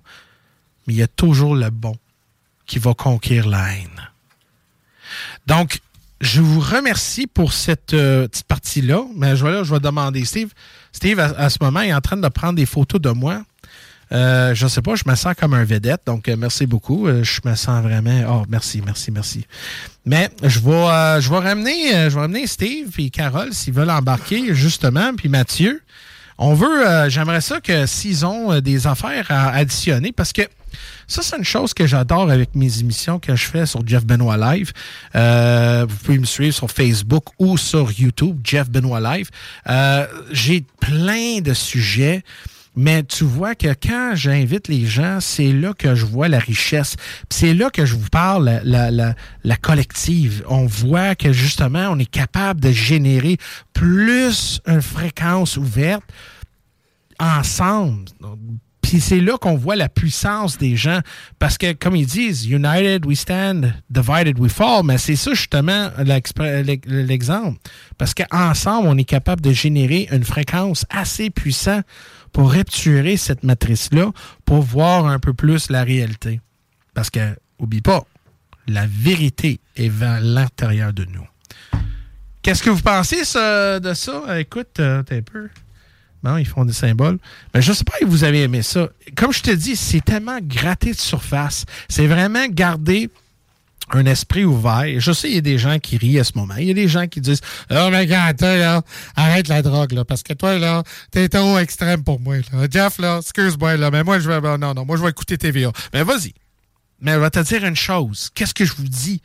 mais il y a toujours le bon qui va conquérir la haine. Donc, je vous remercie pour cette euh, petite partie-là. Mais je vais, là, je demander Steve. Steve, à, ce moment, est en train de prendre des photos de moi. Euh, je sais pas, je me sens comme un vedette, donc euh, merci beaucoup. Euh, je me sens vraiment. Oh, merci, merci, merci. Mais je vais, euh, je vais ramener, je vais ramener Steve et Carole s'ils veulent embarquer justement, puis Mathieu. On veut, j'aimerais ça que s'ils ont des affaires à additionner, parce que ça, c'est une chose que j'adore avec mes émissions que je fais sur Jeff Benoit Live. Euh, vous pouvez me suivre sur Facebook ou sur YouTube, Jeff Benoit Live. Euh, J'ai plein de sujets. Mais tu vois que quand j'invite les gens, c'est là que je vois la richesse. C'est là que je vous parle, la, collective. On voit que justement, on est capable de générer plus une fréquence ouverte ensemble. Puis c'est là qu'on voit la puissance des gens. Parce que, comme ils disent, United we stand, divided we fall. Mais c'est ça justement l'exemple. Parce qu'ensemble, on est capable de générer une fréquence assez puissante pour rupturer cette matrice-là, pour voir un peu plus la réalité. Parce que, oublie pas, la vérité est vers l'intérieur de nous. Qu'est-ce que vous pensez de ça? Écoute, euh, un peu. Bon, ils font des symboles. Mais je sais pas si vous avez aimé ça. Comme je te dis, c'est tellement gratté de surface. C'est vraiment garder un esprit ouvert. Je sais, il y a des gens qui rient à ce moment. Il y a des gens qui disent Oh, mais toi, là, arrête la drogue, là, parce que toi, là, t'es trop extrême pour moi. Là. Jeff, là, excuse-moi, là, mais moi, je vais. ben, Non, non, moi, je vais écouter TVA. Mais vas-y. Mais je vais te dire une chose. Qu'est-ce que je vous dis?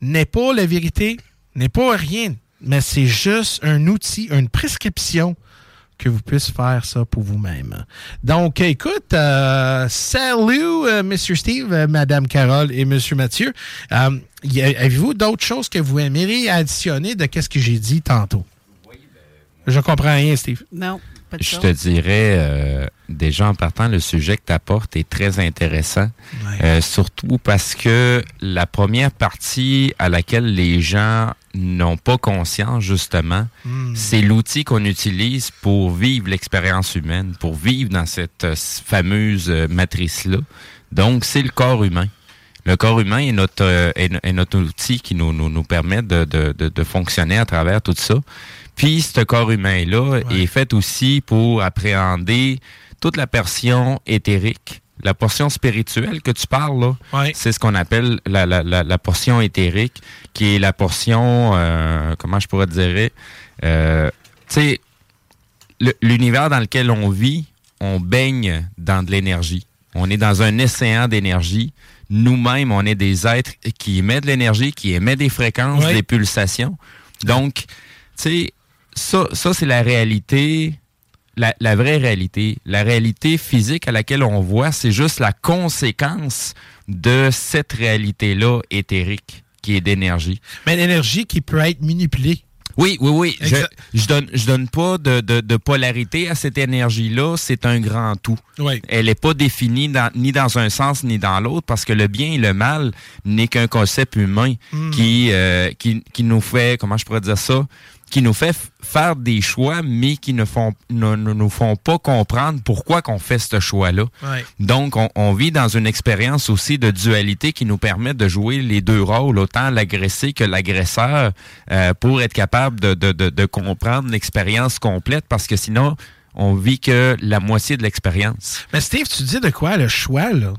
N'est pas la vérité, n'est pas rien, mais c'est juste un outil, une prescription que vous puissiez faire ça pour vous-même. Donc, écoute, euh, salut, euh, Mr. Steve, euh, Madame Carole et Monsieur Mathieu. Euh, y a- Avez-vous d'autres choses que vous aimeriez additionner de qu'est-ce que j'ai dit tantôt? Je comprends rien, Steve. Non, pas de Je te dirais, euh, déjà en partant, le sujet que tu apportes est très intéressant. Euh, surtout parce que la première partie à laquelle les gens n'ont pas conscience, justement, Hmm. c'est l'outil qu'on utilise pour vivre l'expérience humaine, pour vivre dans cette euh, fameuse euh, matrice-là. Donc, c'est le corps humain. Le corps humain est notre, euh, est, est notre outil qui nous, nous, nous permet de, de, de, de fonctionner à travers tout ça. Puis, ce corps humain-là est fait aussi pour appréhender toute la portion éthérique. La portion spirituelle que tu parles, là, c'est ce qu'on appelle la, la, la, la portion éthérique, qui est la portion, euh, comment je pourrais te dire, euh, tu sais, l'univers dans lequel on vit, on baigne dans de l'énergie. On est dans un océan d'énergie. Nous-mêmes, on est des êtres qui émettent de l'énergie, qui émettent des fréquences, Ouais. des pulsations. Donc, tu sais, ça, ça c'est la réalité, la, la vraie réalité. La réalité physique à laquelle on voit, c'est juste la conséquence de cette réalité-là éthérique, qui est d'énergie. Mais l'énergie qui peut être manipulée. Oui, oui, oui. Je, je donne, je donne pas de, de, de polarité à cette énergie-là. C'est un grand tout. Oui. Elle n'est pas définie dans- ni dans un sens ni dans l'autre parce que le bien et le mal n'est qu'un concept humain Mm. qui, euh, qui, qui nous fait, comment je pourrais dire ça, qui nous fait faire des choix, mais qui ne font, ne, ne nous font pas comprendre pourquoi qu'on fait ce choix-là. Ouais. Donc, on, on vit dans une expérience aussi de dualité qui nous permet de jouer les deux rôles, autant l'agressé que l'agresseur, euh, pour être capable de, de, de, de comprendre l'expérience complète, parce que sinon, on vit que la moitié de l'expérience. Mais Steve, tu dis de quoi le choix, là?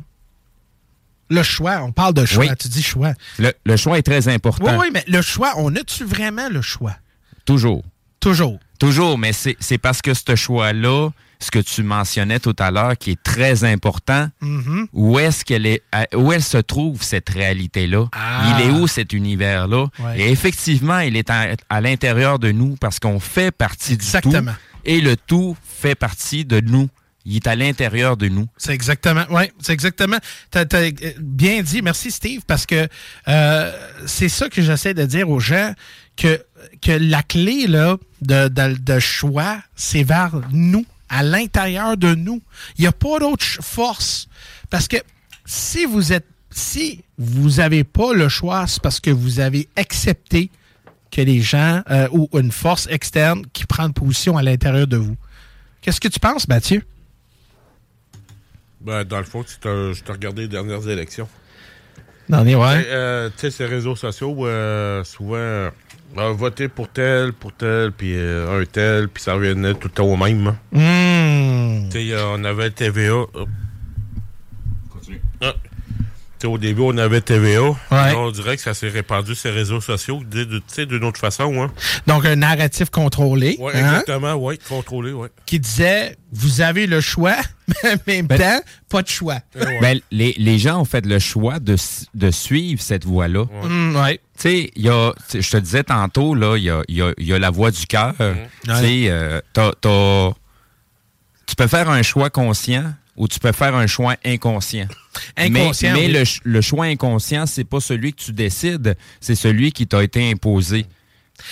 Le choix, on parle de choix, Oui. tu dis choix. Le, le choix est très Oui, important. oui, mais le choix, on a-tu vraiment le choix? Toujours. Toujours. Toujours, mais c'est parce que ce choix-là, ce que tu mentionnais tout à l'heure, qui est très important, Mhm. où est-ce qu'elle est, où elle se trouve cette réalité-là? Ah. Il est où cet univers-là? Ouais. Et effectivement, il est à, à l'intérieur de nous parce qu'on fait partie Exactement. du tout et le tout fait partie de nous. Il est à l'intérieur de nous. C'est exactement, oui, c'est exactement. T'as as bien dit, merci Steve, parce que euh, c'est ça que j'essaie de dire aux gens que que la clé là de, choix, c'est vers nous, à l'intérieur de nous. Il n'y a pas d'autre force, parce que si vous êtes, si vous avez pas le choix, c'est parce que vous avez accepté que les gens euh, ou une force externe qui prend position à l'intérieur de vous. Qu'est-ce que tu penses, Mathieu? Ben, dans le fond, tu t'as- regardé les dernières élections. Non, mais ouais. Tu sais, euh, tu sais, ces réseaux sociaux, euh, souvent, euh, voter pour tel, pour tel, puis euh, un tel, puis ça revenait tout le temps au même. hein. Mmh. Tu sais, on avait TVA. Continue. Ah. Au début, on avait TVA. Ouais. Là, on dirait que ça s'est répandu sur les réseaux sociaux, d'une autre façon. Hein. Donc, un narratif contrôlé. Ouais, hein, exactement, oui, contrôlé, oui. Qui disait, vous avez le choix, mais en même temps, pas de choix. Ben, les, les gens ont fait le choix de, de suivre cette voie-là. Ouais. Tu sais, il y a, tu sais, je te disais tantôt, là, il y a, il y a- il y a la voix du cœur. Tu sais, euh, t'as- t'as- tu peux faire un choix conscient ou tu peux faire un choix inconscient. Inconscient, Mais, mais oui. le, ch- le choix inconscient, c'est pas celui que tu décides, c'est celui qui t'a été imposé.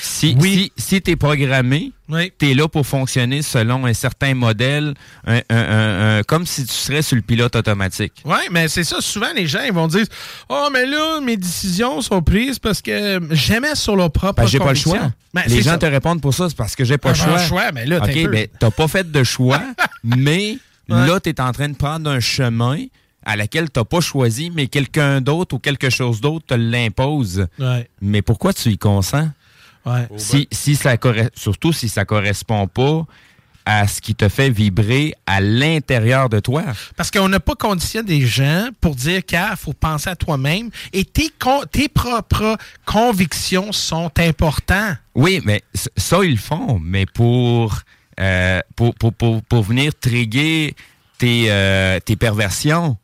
Si, si, si tu es programmé, tu es là pour fonctionner selon un certain modèle, un- un- un- un- comme si tu serais sur le pilote automatique. Oui, mais c'est ça. Souvent, les gens ils vont dire Oh, mais là, mes décisions sont prises parce que jamais sur leur propre Ben, j'ai pas le choix. Ben, les gens ça. te répondent pour ça, c'est parce que j'ai pas Ah, le ben, choix. un choix, mais là, t'as un OK, peu. ben, t'as pas fait de choix, mais là, tu es en train de prendre un chemin à laquelle t'as pas choisi, mais quelqu'un d'autre ou quelque chose d'autre te l'impose. Ouais. Mais pourquoi tu y consens? Ouais. Si, si ça surtout si ça correspond pas à ce qui te fait vibrer à l'intérieur de toi. Parce qu'on n'a pas conditionné des gens pour dire qu'il faut penser à toi-même et tes, con- tes propres convictions sont importantes. Oui, mais ça, ils le font, mais pour, euh, pour, pour, pour, pour venir triguer tes, euh, tes perversions,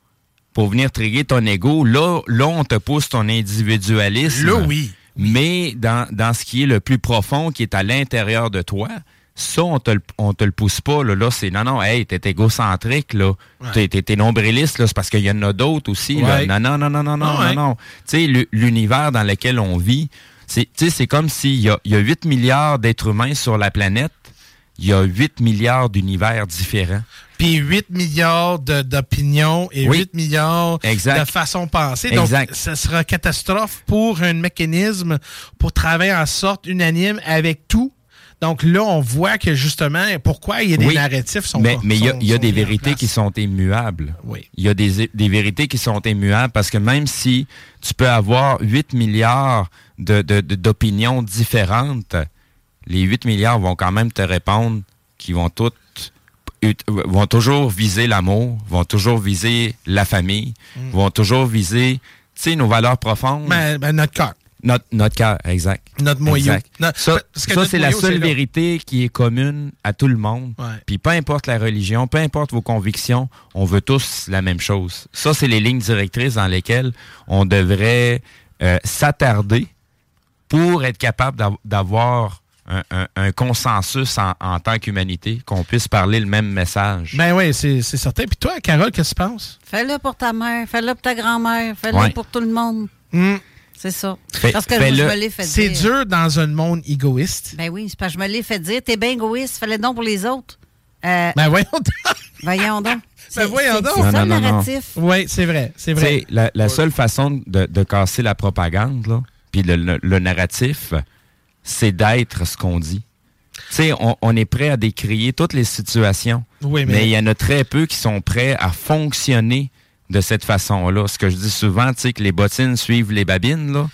pour venir triguer ton ego, là, là, on te pousse ton individualisme. Là, oui. Mais dans, dans ce qui est le plus profond, qui est à l'intérieur de toi, ça, on te, on te le pousse pas. Là, là c'est non, non, hey, t'es égocentrique, là. T'es, t'es, t'es nombriliste, là, c'est parce qu'il y en a d'autres aussi. là. Ouais. Non, non, non, non, non, non, ouais. non, non. Tu sais, l'univers dans lequel on vit, c'est, tu sais, c'est comme s'il y a, il y a 8 milliards d'êtres humains sur la planète, il y a 8 milliards d'univers différents. Puis 8 milliards d'opinions et Oui. 8 milliards Exact. de façons de penser. Donc, Exact. ce sera catastrophe pour un mécanisme pour travailler en sorte unanime avec tout. Donc là, on voit que justement, pourquoi il y a des Oui, narratifs sont Mais mais il y a, y des vérités qui sont immuables. Oui. Il y a des, des vérités qui sont immuables parce que même si tu peux avoir 8 milliards de, de- de- d'opinions différentes, les 8 milliards vont quand même te répondre qu'ils vont toutes ut- vont toujours viser l'amour, vont toujours viser la famille, Mm. vont toujours viser tu sais, nos valeurs profondes. Ben, ben, notre cœur. Notre, notre cœur, exact. Notre. Notre- ça, ça, c'est la seule vérité qui est commune à tout le monde. Ouais. Puis peu importe la religion, peu importe vos convictions, on veut tous la même chose. Ça, c'est les lignes directrices dans lesquelles on devrait euh, s'attarder pour être capable d'av- d'avoir un, un- un consensus en, en tant qu'humanité, qu'on puisse parler le même message. Ben oui, c'est c'est certain. Puis toi, Carole, qu'est-ce que tu penses? Fais-le pour ta mère, fais-le pour ta grand-mère, fais-le Ouais. pour tout le monde. Hmm. C'est ça. Fais- parce que je me l'ai fait C'est dire. dur dans un monde égoïste. Ben oui, c'est parce que je me l'ai fait dire. T'es bien égoïste, fais-le donc pour les autres. Euh, Ben voyons voyons donc. C'est- voyons c'est- donc. C'est ça non, le narratif. Oui, c'est vrai. C'est vrai. la, la seule façon de, de casser la propagande, là, puis le, le- le narratif, c'est d'être ce qu'on dit. Tu sais, on, on est prêt à décrier toutes les situations, Oui, mais- mais il y en a très peu qui sont prêts à fonctionner de cette façon-là. Ce que je dis souvent, tu sais, que les bottines suivent les babines, là.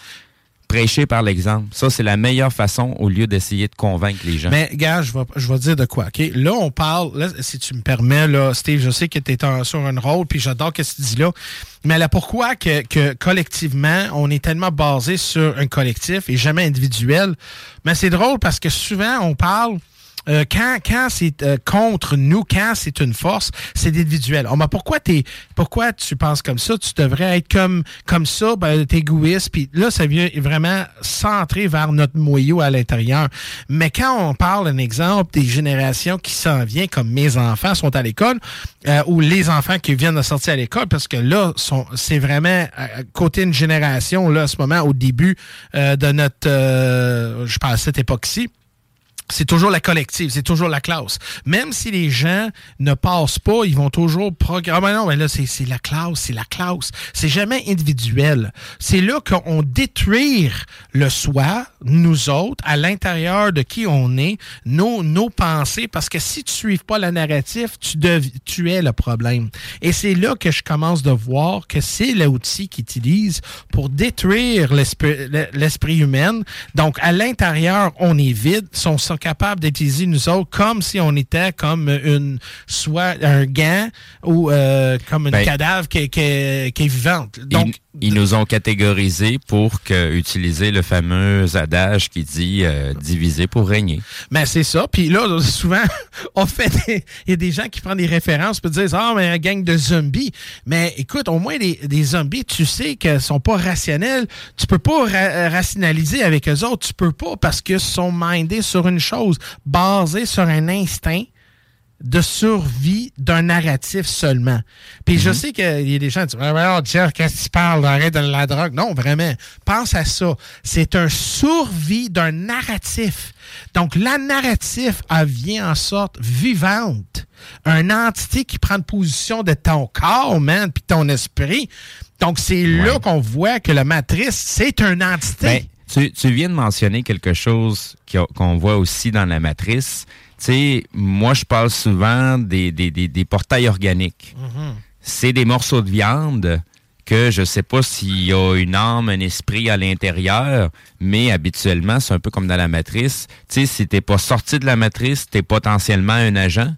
Prêcher par l'exemple. Ça, c'est la meilleure façon au lieu d'essayer de convaincre les gens. Mais, gars, je vais, je vais dire de quoi, OK? Là, on parle, là, si tu me permets, là, Steve, je sais que tu es sur un rôle, puis j'adore ce que tu dis là. Mais là, pourquoi que, que collectivement, on est tellement basé sur un collectif et jamais individuel? Mais c'est drôle parce que souvent, on parle. Euh, quand quand c'est euh, contre nous, quand c'est une force, c'est individuel. Oh, mais pourquoi t'es pourquoi tu penses comme ça? Tu devrais être comme comme ça, ben, t'es égoïste. Puis là, ça vient vraiment centrer vers notre moyau à l'intérieur. Mais quand on parle, un exemple, des générations qui s'en viennent, comme mes enfants sont à l'école, euh, ou les enfants qui viennent de sortir à l'école, parce que là, c'est vraiment à côté d'une génération, là, à ce moment, au début euh, de notre, euh, je pense, à cette époque-ci, c'est toujours la collective, c'est toujours la classe. Même si les gens ne passent pas, ils vont toujours programmer. non, mais là, c'est c'est la classe, c'est la classe. C'est jamais individuel. C'est là qu'on détruit le soi, nous autres, à l'intérieur de qui on est, nos, nos pensées, parce que si tu ne pas la narrative, tu, dev- tu es le problème. Et c'est là que je commence de voir que c'est l'outil qu'ils utilisent pour détruire l'esprit humain. Donc, à l'intérieur, on est vide. Son capables d'utiliser nous autres comme si on était comme une soit un gant ou euh, comme une Ben, cadavre qui, est- qui qui est vivante. Donc, ils, ils nous ont catégorisés pour que, utiliser le fameux adage qui dit euh, diviser pour régner. Ben, c'est ça. Puis là, souvent, on fait des- Il y a des gens qui prennent des références pour dire Ah, mais un gang de zombies. Mais écoute, au moins, des, des zombies, tu sais qu'ils sont pas rationnels. Tu peux pas ra- rationaliser avec eux autres. Tu peux pas parce qu'ils sont mindés sur une chose, basés sur un instinct de survie d'un narratif seulement. Puis je sais qu'il y a des gens qui disent oh, Jeff, qu'est-ce que tu parles? Arrête de la drogue. Non, vraiment. Pense à ça. C'est un survie d'un narratif. Donc, la narratif, elle vient en sorte vivante. Un entité qui prend position de ton corps, man, puis ton esprit. Donc, c'est là qu'on voit que la matrice, c'est une entité. Ben, tu, tu viens de mentionner quelque chose qu'on voit aussi dans la matrice. Tu sais, moi, je parle souvent des, des, des, des portails organiques. C'est des morceaux de viande que je sais pas s'il y a une âme, un esprit à l'intérieur, mais habituellement, c'est un peu comme dans la matrice. Tu sais, si t'es pas sorti de la matrice, t'es potentiellement un agent.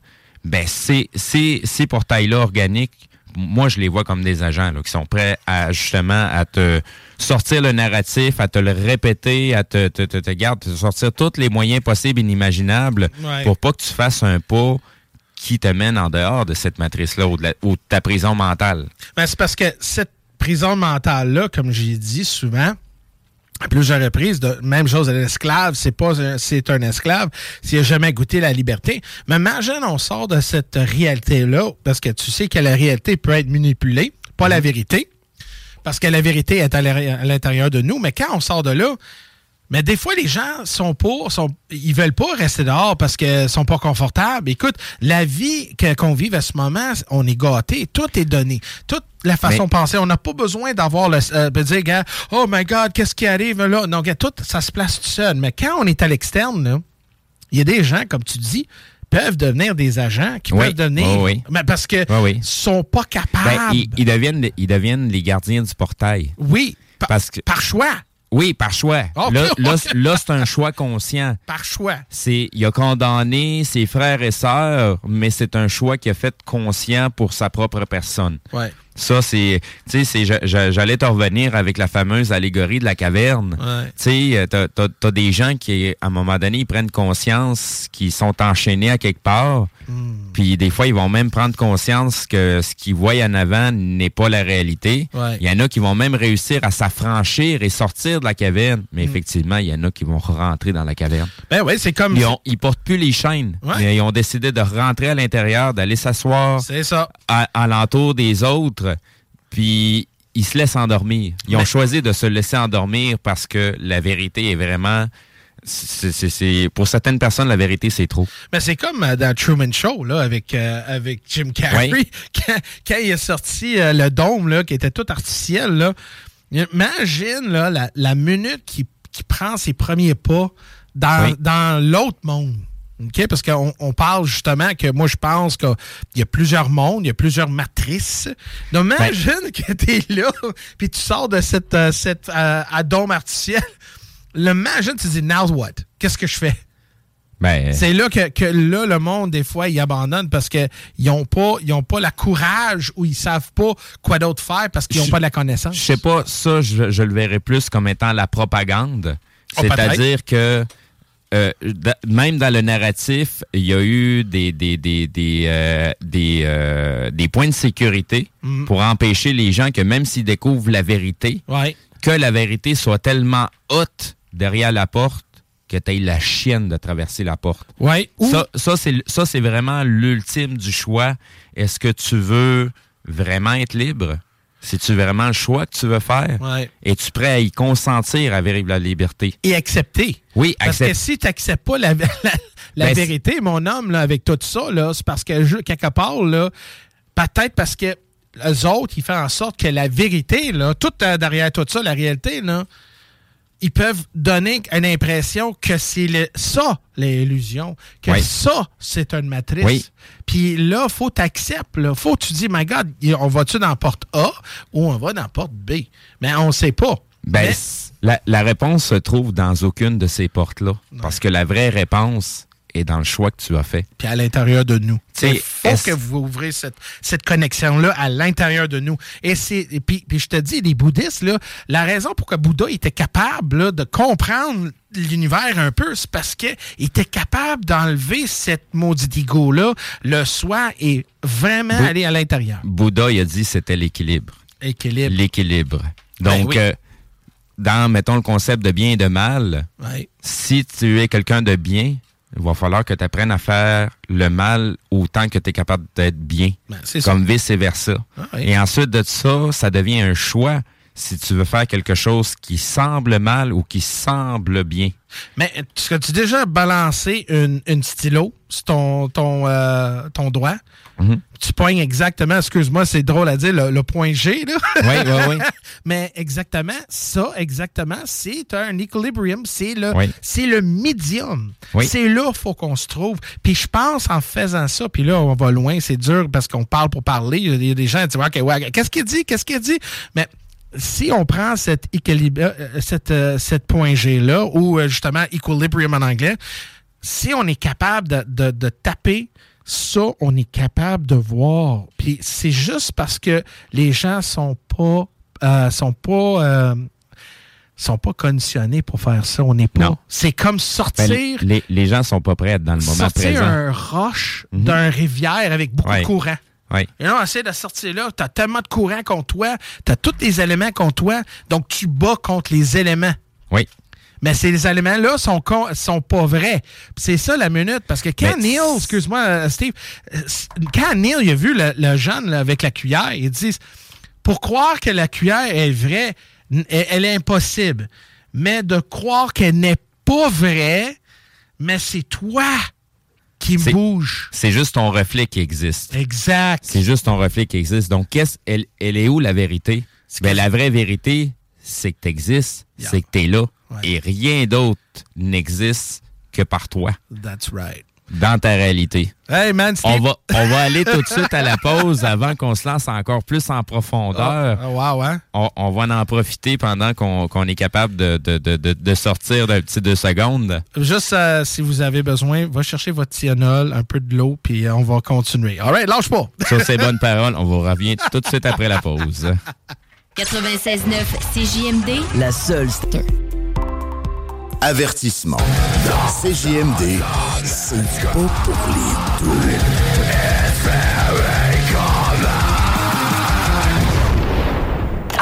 Ben, ces, ces, ces portails-là organiques, moi, je les vois comme des agents là, qui sont prêts à justement à te sortir le narratif, à te le répéter, à te, te, te, te, garde, te sortir tous les moyens possibles et inimaginables Ouais. pour pas que tu fasses un pas qui te mène en dehors de cette matrice-là ou de, la- ou de ta prison mentale. Ben, c'est parce que cette prison mentale-là, comme j'ai dit souvent, à plusieurs reprises, de, même chose à l'esclave, c'est pas un- c'est un esclave s'il a jamais goûté la liberté. Mais imagine, on sort de cette réalité-là, parce que tu sais que la réalité peut être manipulée, pas la vérité, parce que la vérité est à l'intérieur de nous, mais quand on sort de là, mais des fois, les gens sont pour, sont, ils veulent pas rester dehors parce qu'ils sont pas confortables. Écoute, la vie qu'on vive à ce moment, on est gâté, tout est donné, toute la façon de penser. On n'a pas besoin d'avoir le, euh, de dire, gars, oh my God, qu'est-ce qui arrive là? Non, gars, tout, ça se place tout seul. Mais quand on est à l'externe, il y a des gens, comme tu dis, peuvent devenir des agents, qui Oui. peuvent devenir, Oh oui. mais parce que Oui, oui. sont pas capables. Ben, ils, ils deviennent, ils deviennent les gardiens du portail. oui, par, Parce que, par choix, oui, par choix. Là, là, là, c'est un choix conscient. par choix. C'est, il a condamné ses frères et sœurs, mais c'est un choix qu'il a fait conscient pour sa propre personne. Ouais. Ça, c'est, tu sais, j'allais te revenir avec la fameuse allégorie de la caverne. Ouais. Tu sais, euh, t'as, t'as- t'as des gens qui, à un moment donné, ils prennent conscience qu'ils sont enchaînés à quelque part. Hmm. Puis des fois, ils vont même prendre conscience que ce qu'ils voient en avant n'est pas la réalité. Ouais. Il y en a qui vont même réussir à s'affranchir et sortir de la caverne. Mais Hmm. effectivement, il y en a qui vont rentrer dans la caverne. Ben oui, c'est comme Ils, ont, ils portent plus les chaînes. Ouais. Mais ils ont décidé de rentrer à l'intérieur, d'aller s'asseoir C'est ça. à, à l'entour des autres, puis ils se laissent endormir. Ils ont Mais- choisi de se laisser endormir parce que la vérité est vraiment... c'est- pour certaines personnes, la vérité, c'est trop. Mais c'est comme euh, dans Truman Show, là, avec, euh, avec Jim Carrey, Oui. quand, quand il a sorti euh, le dôme, là, qui était tout artificiel, là. Imagine, là, la, la minute qui, qui prend ses premiers pas dans, Oui. dans l'autre monde. Parce qu'on on parle justement que moi, je pense qu'il y a plusieurs mondes, il y a plusieurs matrices. Donc, Ben imagine que tu es là, puis tu sors de cette, euh, cette euh, à dôme artificiel. Le imagine, tu te dis, now what? Qu'est-ce que je fais? Ben, C'est là que, que là, le monde, des fois, il abandonne parce qu'ils n'ont pas, ils ont pas la courage ou ils savent pas quoi d'autre faire parce qu'ils n'ont pas la connaissance. Je sais pas, ça, je, je le verrais plus comme étant la propagande. Oh, C'est-à-dire que euh, da- même dans le narratif, il y a eu des, des, des, des, euh, des, euh, des points de sécurité Mm. pour empêcher les gens que même s'ils découvrent la vérité, Ouais. que la vérité soit tellement haute derrière la porte que tu aies la chienne de traverser la porte. Ouais. Ou- Ça, ça, c'est, ça, c'est vraiment l'ultime du choix. Est-ce que tu veux vraiment être libre? C'est-tu vraiment le choix que tu veux faire? Ouais. Es-tu prêt à y consentir à vivre la liberté? Et accepter. Oui, Parce que si tu n'acceptes pas la, la, la Ben, vérité, mon homme, là, avec tout ça, c'est parce que je, quelque part, là, peut-être parce que les autres, ils font en sorte que la vérité, là, tout euh, derrière tout ça, la réalité, là, ils peuvent donner une impression que c'est le- ça, l'illusion, que Oui. ça, c'est une matrice. Oui. Puis là, faut t'accepter, là. Faut que tu dis, my God, on va-tu dans porte A ou on va dans porte B? Mais on sait pas. Ben, Mais- la, la réponse se trouve dans aucune de ces portes-là. Parce que la vraie réponse est dans le choix que tu as fait. puis à l'intérieur de nous. Il faut que vous ouvrez cette, cette connexion-là à l'intérieur de nous. Et c'est et puis, puis je te dis, les bouddhistes, là, la raison pour que Bouddha était capable là, de comprendre l'univers un peu, c'est parce qu'il était capable d'enlever cette maudite ego-là, le soi, et vraiment Bou- aller à l'intérieur. Bouddha, il a dit c'était l'équilibre. Équilibre. L'équilibre. Ben Donc, oui. euh, dans, mettons, le concept de bien et de mal, Ouais. si tu es quelqu'un de bien, il va falloir que tu apprennes à faire le mal autant que tu es capable d'être bien. Ben, comme vice-versa. Ah oui. Et ensuite de ça, ça devient un choix si tu veux faire quelque chose qui semble mal ou qui semble bien. Mais est-ce que tu as déjà balancé une, une stylo sur ton, ton, euh, ton doigt? Mhm. Tu poignes exactement, excuse-moi, c'est drôle à dire, le, le point G, là. Oui, oui, oui. Mais exactement, ça, exactement, c'est un equilibrium. C'est le, Oui. c'est le médium. Oui. C'est là qu'il faut qu'on se trouve. Puis je pense en faisant ça, puis là, on va loin, c'est dur parce qu'on parle pour parler. Il y a des- il y a des gens qui disent, OK, ouais, qu'est-ce qu'il dit? Qu'est-ce qu'il dit? Mais si on prend cet équilibre, euh, cette, euh, cette point G-là, ou euh, justement equilibrium en anglais, si on est capable de, de- de taper ça, on est capable de voir. Puis c'est juste parce que les gens sont pas euh, sont pas euh, sont pas conditionnés pour faire ça. On n'est pas. C'est comme Ben, sortir les, les gens sont pas prêts dans le moment sortir présent. un roche Mhm. d'un rivière avec beaucoup Ouais. de courant. Oui. Et là, on essaie de sortir là. Tu as tellement de courant contre toi. Tu as tous les éléments contre toi. Donc, tu bats contre les éléments. Oui. Mais ces éléments-là sont, con- sont pas vrais. C'est ça la minute. Parce que quand Mais Neil, excuse-moi, euh, Steve, euh, quand Neil il a vu le, le jeune là, avec la cuillère, il dit pour croire que la cuillère est vraie, elle est impossible. Mais de croire qu'elle n'est pas vraie, mais c'est toi qui C'est- bouge. C'est juste ton reflet qui existe. Exact. C'est juste ton reflet qui existe. Donc, qu'est-ce, elle, elle est où la vérité? Ben, la vraie vérité, c'est que tu existes, c'est que tu es là. Et rien d'autre n'existe que par toi, That's right. Dans ta réalité. Hey man, Steve. On va, on va aller tout de suite à la pause avant qu'on se lance encore plus en profondeur. Ah, wow, hein? On, on va en profiter pendant qu'on qu'on est capable de, de, de, de, de sortir d'un petit deux secondes. Juste euh, si vous avez besoin, va chercher votre Tylenol, un peu de l'eau, puis euh, on va continuer. All right, lâche pas. Sur ces bonnes paroles, on vous revient tout de suite après la pause. 96.9 CJMD, La seule. Avertissement. CJMD, c'est pas pour les doux.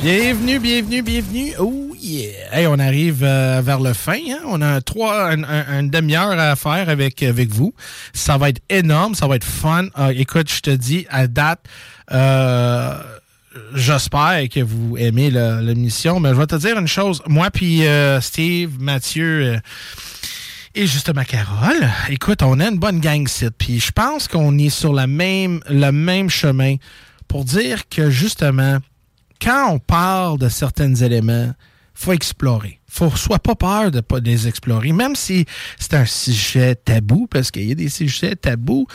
Bienvenue, bienvenue, bienvenue. Oh yeah! Hey, on arrive euh, vers le fin. hein. On a trois, un- un- une demi-heure à faire avec, avec vous. Ça va être énorme, ça va être fun. Ah, écoute, je te dis, à date, euh, j'espère que vous aimez l'émission, mais je vais te dire une chose. Moi puis euh, Steve, Mathieu... euh, et justement, Carole, écoute, on a une bonne gang site, puis je pense qu'on est sur la même, le même chemin pour dire que justement, quand on parle de certains éléments, faut explorer. Faut soit pas peur de pas les explorer, même si c'est un sujet tabou, parce qu'il y a des sujets tabous,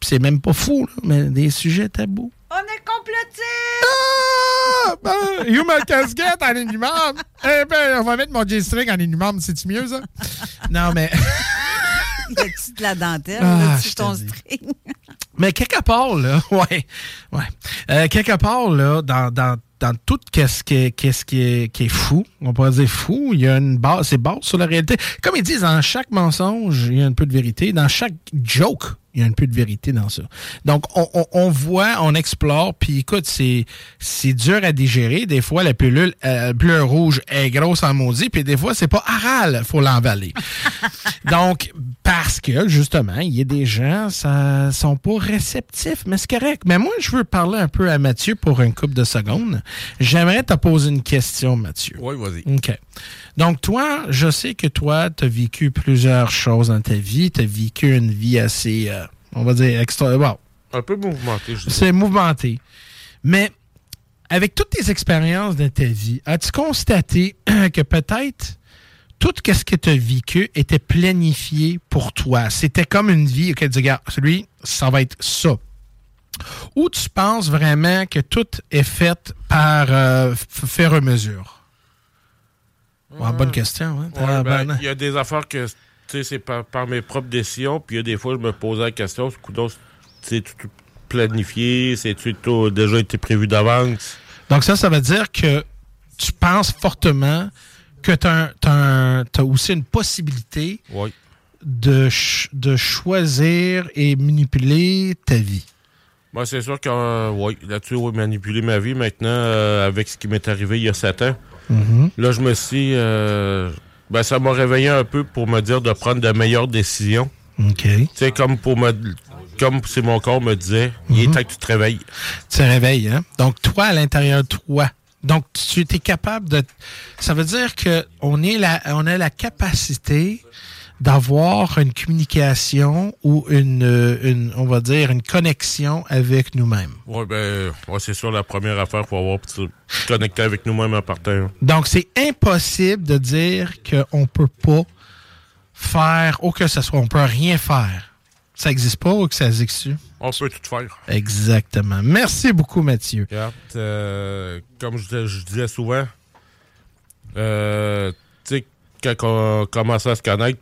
puis c'est même pas fou, là, mais des sujets tabous. On est complotés! Ah! Ben, you ma casquette en inhumable. Eh ben, on va mettre mon J-string en inhumable, c'est-tu mieux, ça? Non, mais... As-tu de la dentelle Ah, te ton string? Mais quelque part, là, ouais, ouais. Euh, quelque part, là, dans, dans, dans tout qu'est-ce qui, est- qu'est-ce qui, qui est fou, on pourrait dire fou, il y a une base, c'est base sur la réalité. Comme ils disent, dans chaque mensonge, il y a un peu de vérité. Dans chaque joke, Il y a un peu de vérité dans ça. Donc, on, on- on voit, on explore, puis écoute, c'est c'est dur à digérer. Des fois, la pilule euh, bleu rouge est grosse en maudit, puis des fois, c'est pas aral, faut l'emballer. Donc, parce que, justement, il y a des gens, ça sont pas réceptifs, mais c'est correct. Mais moi, je veux parler un peu à Mathieu pour une couple de secondes. J'aimerais te poser une question, Mathieu. Oui, vas-y. OK. Donc, toi, je sais que toi, tu as vécu plusieurs choses dans ta vie. Tu as vécu une vie assez, euh, on va dire, extra. bon, Un peu mouvementé, je c'est mouvementé. Mais avec toutes tes expériences de ta vie, as-tu constaté que peut-être tout ce que tu as vécu était planifié pour toi? C'était comme une vie, OK, tu dis, regarde, celui, ça va être ça. Ou tu penses vraiment que tout est fait par euh, faire mesure? Ouais, bonne question. Hein? Ouais, ben. Il y a des affaires que sais, c'est par, par mes propres décisions, puis il y a des fois, je me posais la question, c'est tout planifié, c'est-tu tout déjà été prévu d'avance? Donc ça, ça veut dire que tu penses fortement que tu as, aussi une possibilité Oui. de, ch- de choisir et manipuler ta vie. Moi, c'est sûr que, euh, oui, là-dessus, oui, manipuler ma vie maintenant, euh, avec ce qui m'est arrivé il y a sept ans. Mhm. Là, je me suis. euh, ben, ça m'a réveillé un peu pour me dire de prendre de meilleures décisions. OK. Tu sais, comme pour me. Comme si mon corps me disait, il est Mhm. temps que tu te réveilles. Tu te réveilles, hein? Donc, toi, à l'intérieur de toi. Donc, tu es capable de. Ça veut dire que on est la, on a la capacité d'avoir une communication ou une, euh, une, on va dire, une connexion avec nous-mêmes. Ouais, ben, ouais, c'est sûr, la première affaire, faut avoir pour se connecter avec nous-mêmes en partant. Donc, c'est impossible de dire qu'on peut pas faire, ou que ce soit, on peut rien faire. Ça n'existe pas ou que ça existe On peut tout faire. Exactement. Merci beaucoup, Mathieu. Regarde, euh, comme je, disais- je disais souvent, euh, tu sais, quand on commençait à se connaître,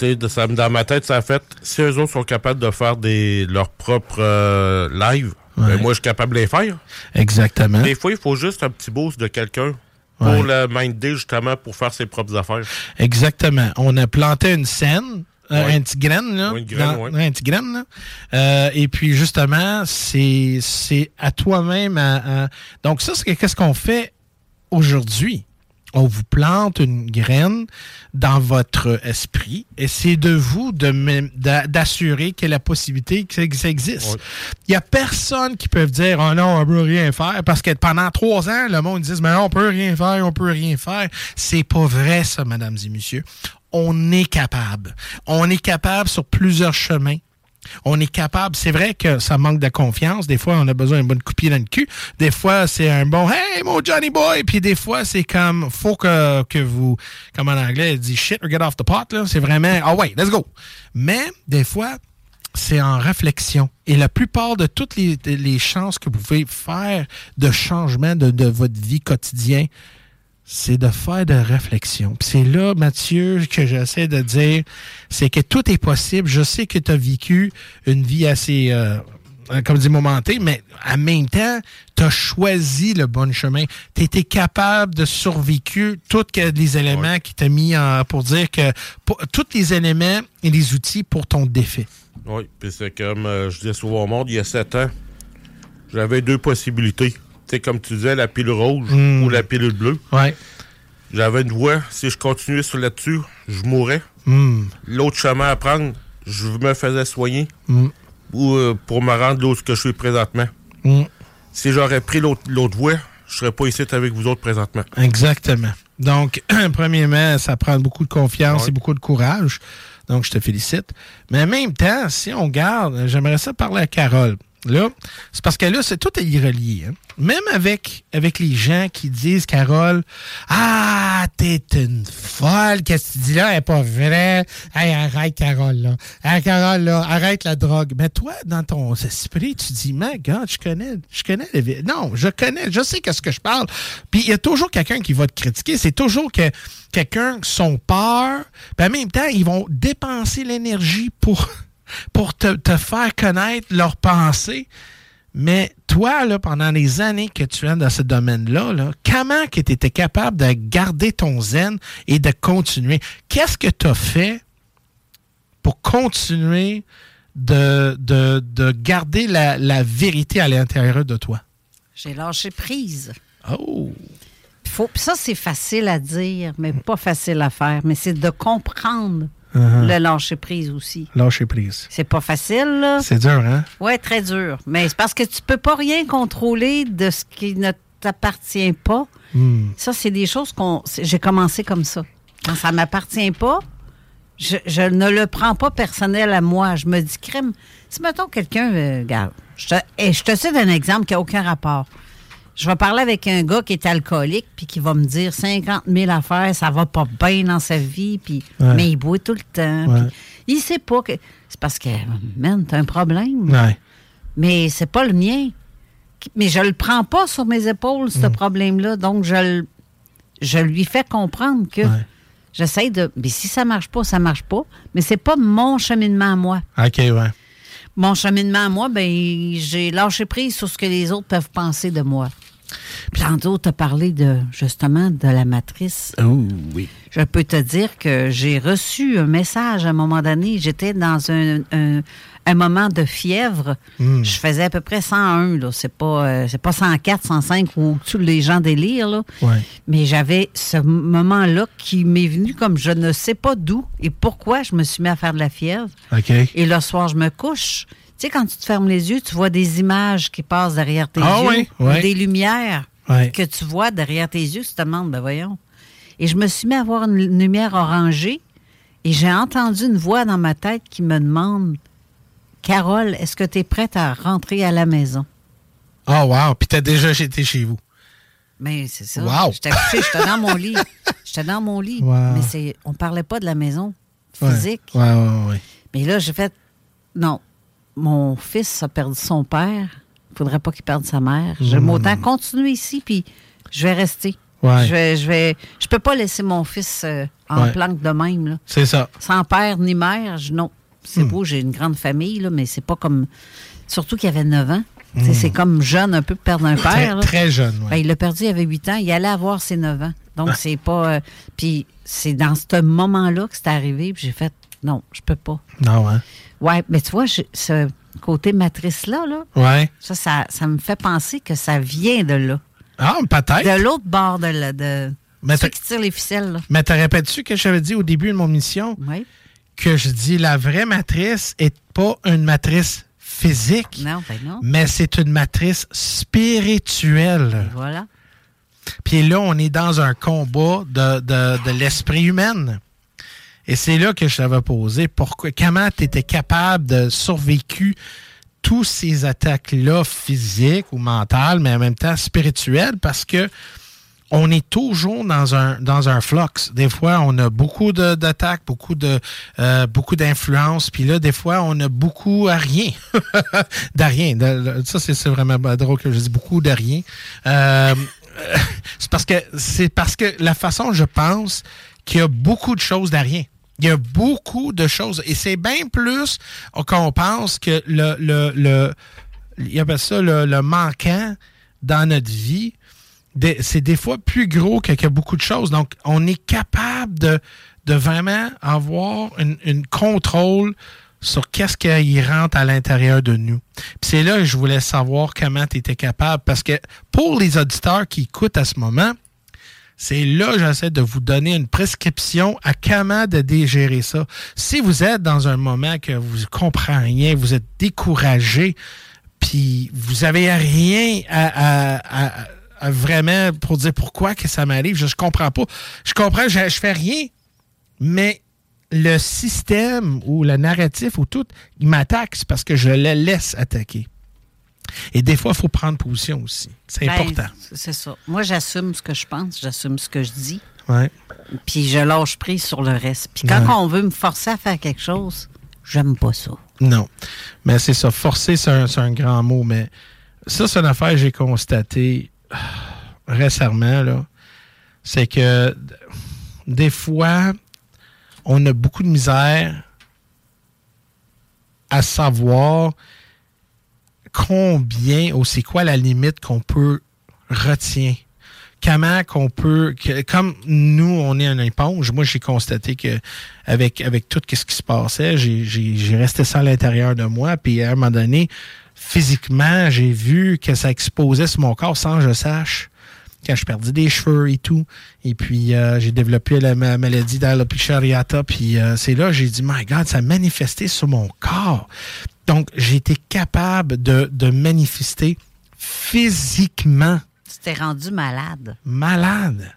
de- ça dans ma tête, ça a fait, si eux autres sont capables de faire des, leurs propres euh, lives, ben, moi, je suis capable de les faire. Exactement. Des fois, il faut juste un petit boost de quelqu'un pour Ouais. le minder, justement, pour faire ses propres affaires. Exactement. On a planté une scène, euh, Ouais. un petit graine, là. Une graine, dans- un petit graine, là. Euh, et puis, justement, c'est c'est à toi-même. à- à- Donc, ça, c'est qu'est-ce qu'on fait aujourd'hui? On vous plante une graine dans votre esprit et c'est de vous d'assurer qu'il y a la possibilité que ça, existe. Il n'y a personne qui peut dire Oh non, on peut rien faire parce que pendant trois ans, le monde dit Mais on peut rien faire, on peut rien faire. C'est pas vrai, ça, mesdames et messieurs. On est capable. On est capable sur plusieurs chemins. On est capable. C'est vrai que ça manque de confiance. Des fois, on a besoin d'un bon coup de pied dans le cul. Des fois, c'est un bon Hey, mon Johnny Boy. Puis des fois, c'est comme faut que, que vous, comme en anglais, dit shit or get off the pot. C'est vraiment Ah ouais, let's go. Mais des fois, c'est en réflexion. Et la plupart de toutes les, les chances que vous pouvez faire de changement de, de votre vie quotidienne, c'est de faire de réflexion. Puis c'est là, Mathieu, que j'essaie de dire, c'est que tout est possible. Je sais que tu as vécu une vie assez, euh, comme dit, momentée, mais en même temps, tu as choisi le bon chemin. Tu étais capable de survécu tous les éléments qui t'ont mis en, pour dire que pour- tous les éléments et les outils pour ton défi. Oui, puis c'est comme euh, je disais souvent au monde, il y a sept ans, j'avais deux possibilités. Comme tu disais, la pilule rouge Mm. ou la pilule bleue. Ouais. J'avais une voie, si je continuais sur là-dessus, je mourrais. Mm. L'autre chemin à prendre, je me faisais soigner Mm. ou euh, pour me rendre là où ce que je suis présentement. Si j'aurais pris l'autre l'autre voie, je serais pas ici avec vous autres présentement. Exactement. Donc, premièrement, ça prend beaucoup de confiance Ouais. et beaucoup de courage. Donc, je te félicite. Mais en même temps, si on garde, j'aimerais ça parler à Carole. Là, c'est parce que là, c'est tout est relié. hein. Même avec, avec les gens qui disent, Carole, Ah, t'es une folle, qu'est-ce que tu dis là, elle est pas vrai. Hey, arrête, Carole, là. Hey, Carole, là, arrête la drogue. Mais toi, dans ton esprit, tu dis, mais gars, je connais, je connais les Non, je connais, je sais qu'est-ce que je parle. Puis il y a toujours quelqu'un qui va te critiquer. C'est toujours que quelqu'un son peur. Puis en même temps, ils vont dépenser l'énergie pour, pour te, te faire connaître leurs pensées. Mais toi, là, pendant les années que tu es dans ce domaine-là, là, comment que tu étais capable de garder ton zen et de continuer? Qu'est-ce que tu as fait pour continuer de, de, de garder la, la vérité à l'intérieur de toi? J'ai lâché prise. Oh! Faut, ça, c'est facile à dire, mais pas facile à faire. Mais c'est de comprendre Uh-huh. le lâcher prise aussi. Lâcher prise. C'est pas facile, là. C'est dur, hein? Oui, très dur. Mais c'est parce que tu peux pas rien contrôler de ce qui ne t'appartient pas. Hmm. Ça, c'est des choses qu'on. J'ai commencé comme ça. Quand ça m'appartient pas, je, je ne le prends pas personnel à moi. Je me dis, crème, si mettons quelqu'un. euh, regarde, je te, et je te cite un exemple qui n'a aucun rapport. Je vais parler avec un gars qui est alcoolique puis qui va me dire 50 000 affaires, ça va pas bien dans sa vie, puis Ouais. mais il boit tout le temps. Ouais. puis il sait pas que. C'est parce que, man, t'as un problème. Ouais. Mais c'est pas le mien. Mais je le prends pas sur mes épaules, ce problème-là. Donc, je, je lui fais comprendre que j'essaie de. Mais si ça marche pas, ça marche pas. Mais c'est pas mon cheminement à moi. OK, ouais. Mon cheminement à moi, ben j'ai lâché prise sur ce que les autres peuvent penser de moi. Puis tantôt, tu as parlé de, justement, de la matrice. Oh, oui. Je peux te dire que j'ai reçu un message à un moment donné. J'étais dans un, un- un moment de fièvre. Mm. Je faisais à peu près 101, là. C'est pas, euh, c'est pas 104, 105 où tous les gens délirent, là. Ouais. Mais j'avais ce moment-là qui m'est venu comme je ne sais pas d'où et pourquoi je me suis mis à faire de la fièvre. OK. Et le soir, je me couche. Tu sais, quand tu te fermes les yeux, tu vois des images qui passent derrière tes Ah yeux, oui, ou oui. des lumières que tu vois derrière tes yeux. Tu te demandes, ben voyons. Et je me suis mis à voir une lumière orangée et j'ai entendu une voix dans ma tête qui me demande Carole, est-ce que tu es prête à rentrer à la maison? Oh, wow. Puis t'as déjà été chez vous. Mais c'est ça. Wow. J'étais couchée, j'étais dans mon lit. J'étais dans mon lit. Wow. Mais c'est, on parlait pas de la maison physique. Ouais, ouais, ouais. Mais là, j'ai fait non. Mon fils a perdu son père. Il faudrait pas qu'il perde sa mère. J'aime Mm. autant continuer ici, puis je vais rester. Ouais. Je vais, je vais, je peux pas laisser mon fils euh, en Ouais. planque de même. Là. C'est ça. Sans père ni mère, je- non. C'est Mm. beau, j'ai une grande famille, là, mais c'est pas comme. Surtout qu'il avait 9 ans. Tu sais, Mm. C'est comme jeune un peu de perdre un Très, père. là. très jeune, ouais. Ben, il l'a perdu, il avait 8 ans. Il allait avoir ses 9 ans. Donc, c'est pas. euh, puis, c'est dans ce moment-là que c'est arrivé. Puis, j'ai fait non, je peux pas. Non, hein? Ouais, mais tu vois, ce côté matrice-là, là, Ouais. ça, ça, ça me fait penser que ça vient de là. Ah, peut-être. De l'autre bord de la. De, Mais ceux qui tirent les ficelles, là. Mais te rappelles-tu que j'avais dit au début de mon mission Oui. que je dis la vraie matrice est pas une matrice physique, Non, ben non. mais c'est une matrice spirituelle. Voilà. Puis là, on est dans un combat de, de, de l'esprit humain. Et c'est là que je t'avais posé pourquoi, comment tu étais capable de survécu tous ces attaques-là physiques ou mentales, mais en même temps spirituelles, parce que on est toujours dans un, dans un flux. Des fois, on a beaucoup d'attaques, beaucoup de euh, beaucoup d'influence, puis là, des fois, on a beaucoup à rien. de rien. Ça, c'est c'est vraiment drôle que je dis beaucoup de rien. Euh, c'est parce que c'est parce que la façon je pense qu'il y a beaucoup de choses de rien. Il y a beaucoup de choses. Et c'est bien plus qu'on pense que le, le, le il appelle ça le, le manquant dans notre vie. C'est des fois plus gros que, que beaucoup de choses. Donc, on est capable de, de vraiment avoir une, une contrôle sur qu'est-ce qui rentre à l'intérieur de nous. C'est là que je voulais savoir comment tu étais capable. Parce que pour les auditeurs qui écoutent à ce moment, c'est là que j'essaie de vous donner une prescription à comment de dégérer ça. Si vous êtes dans un moment que vous ne comprenez rien, vous êtes découragé, puis vous avez rien à, vraiment pour dire pourquoi que ça m'arrive, je, ne comprends pas. Je comprends, je, je fais rien, mais le système ou le narratif ou tout, il m'attaque, parce que je le laisse attaquer. Et des fois, il faut prendre position aussi. C'est Ben, important. C'est ça. Moi, j'assume ce que je pense, j'assume ce que je dis, Ouais. puis je lâche prise sur le reste. Puis quand Ouais. on veut me forcer à faire quelque chose, j'aime pas ça. Non. Mais c'est ça. Forcer, c'est un, un grand mot. Mais ça, c'est une affaire que j'ai constatée euh, récemment. là. C'est que des fois, on a beaucoup de misère à savoir combien ou c'est quoi la limite qu'on peut retenir. comment qu'on peut, comme nous, on est une éponge, moi, j'ai constaté que avec, tout ce qui se passait, j'ai resté ça à l'intérieur de moi. Puis à un moment donné, physiquement, j'ai vu que ça exposait sur mon corps sans que je sache. Quand je perdais des cheveux et tout. Et puis, euh, j'ai développé la ma- maladie d'alopecia areata. Puis, euh, c'est là j'ai dit, my God, ça a manifesté sur mon corps. Donc, j'ai été capable de, de manifester physiquement Tu t'es rendu malade. malade.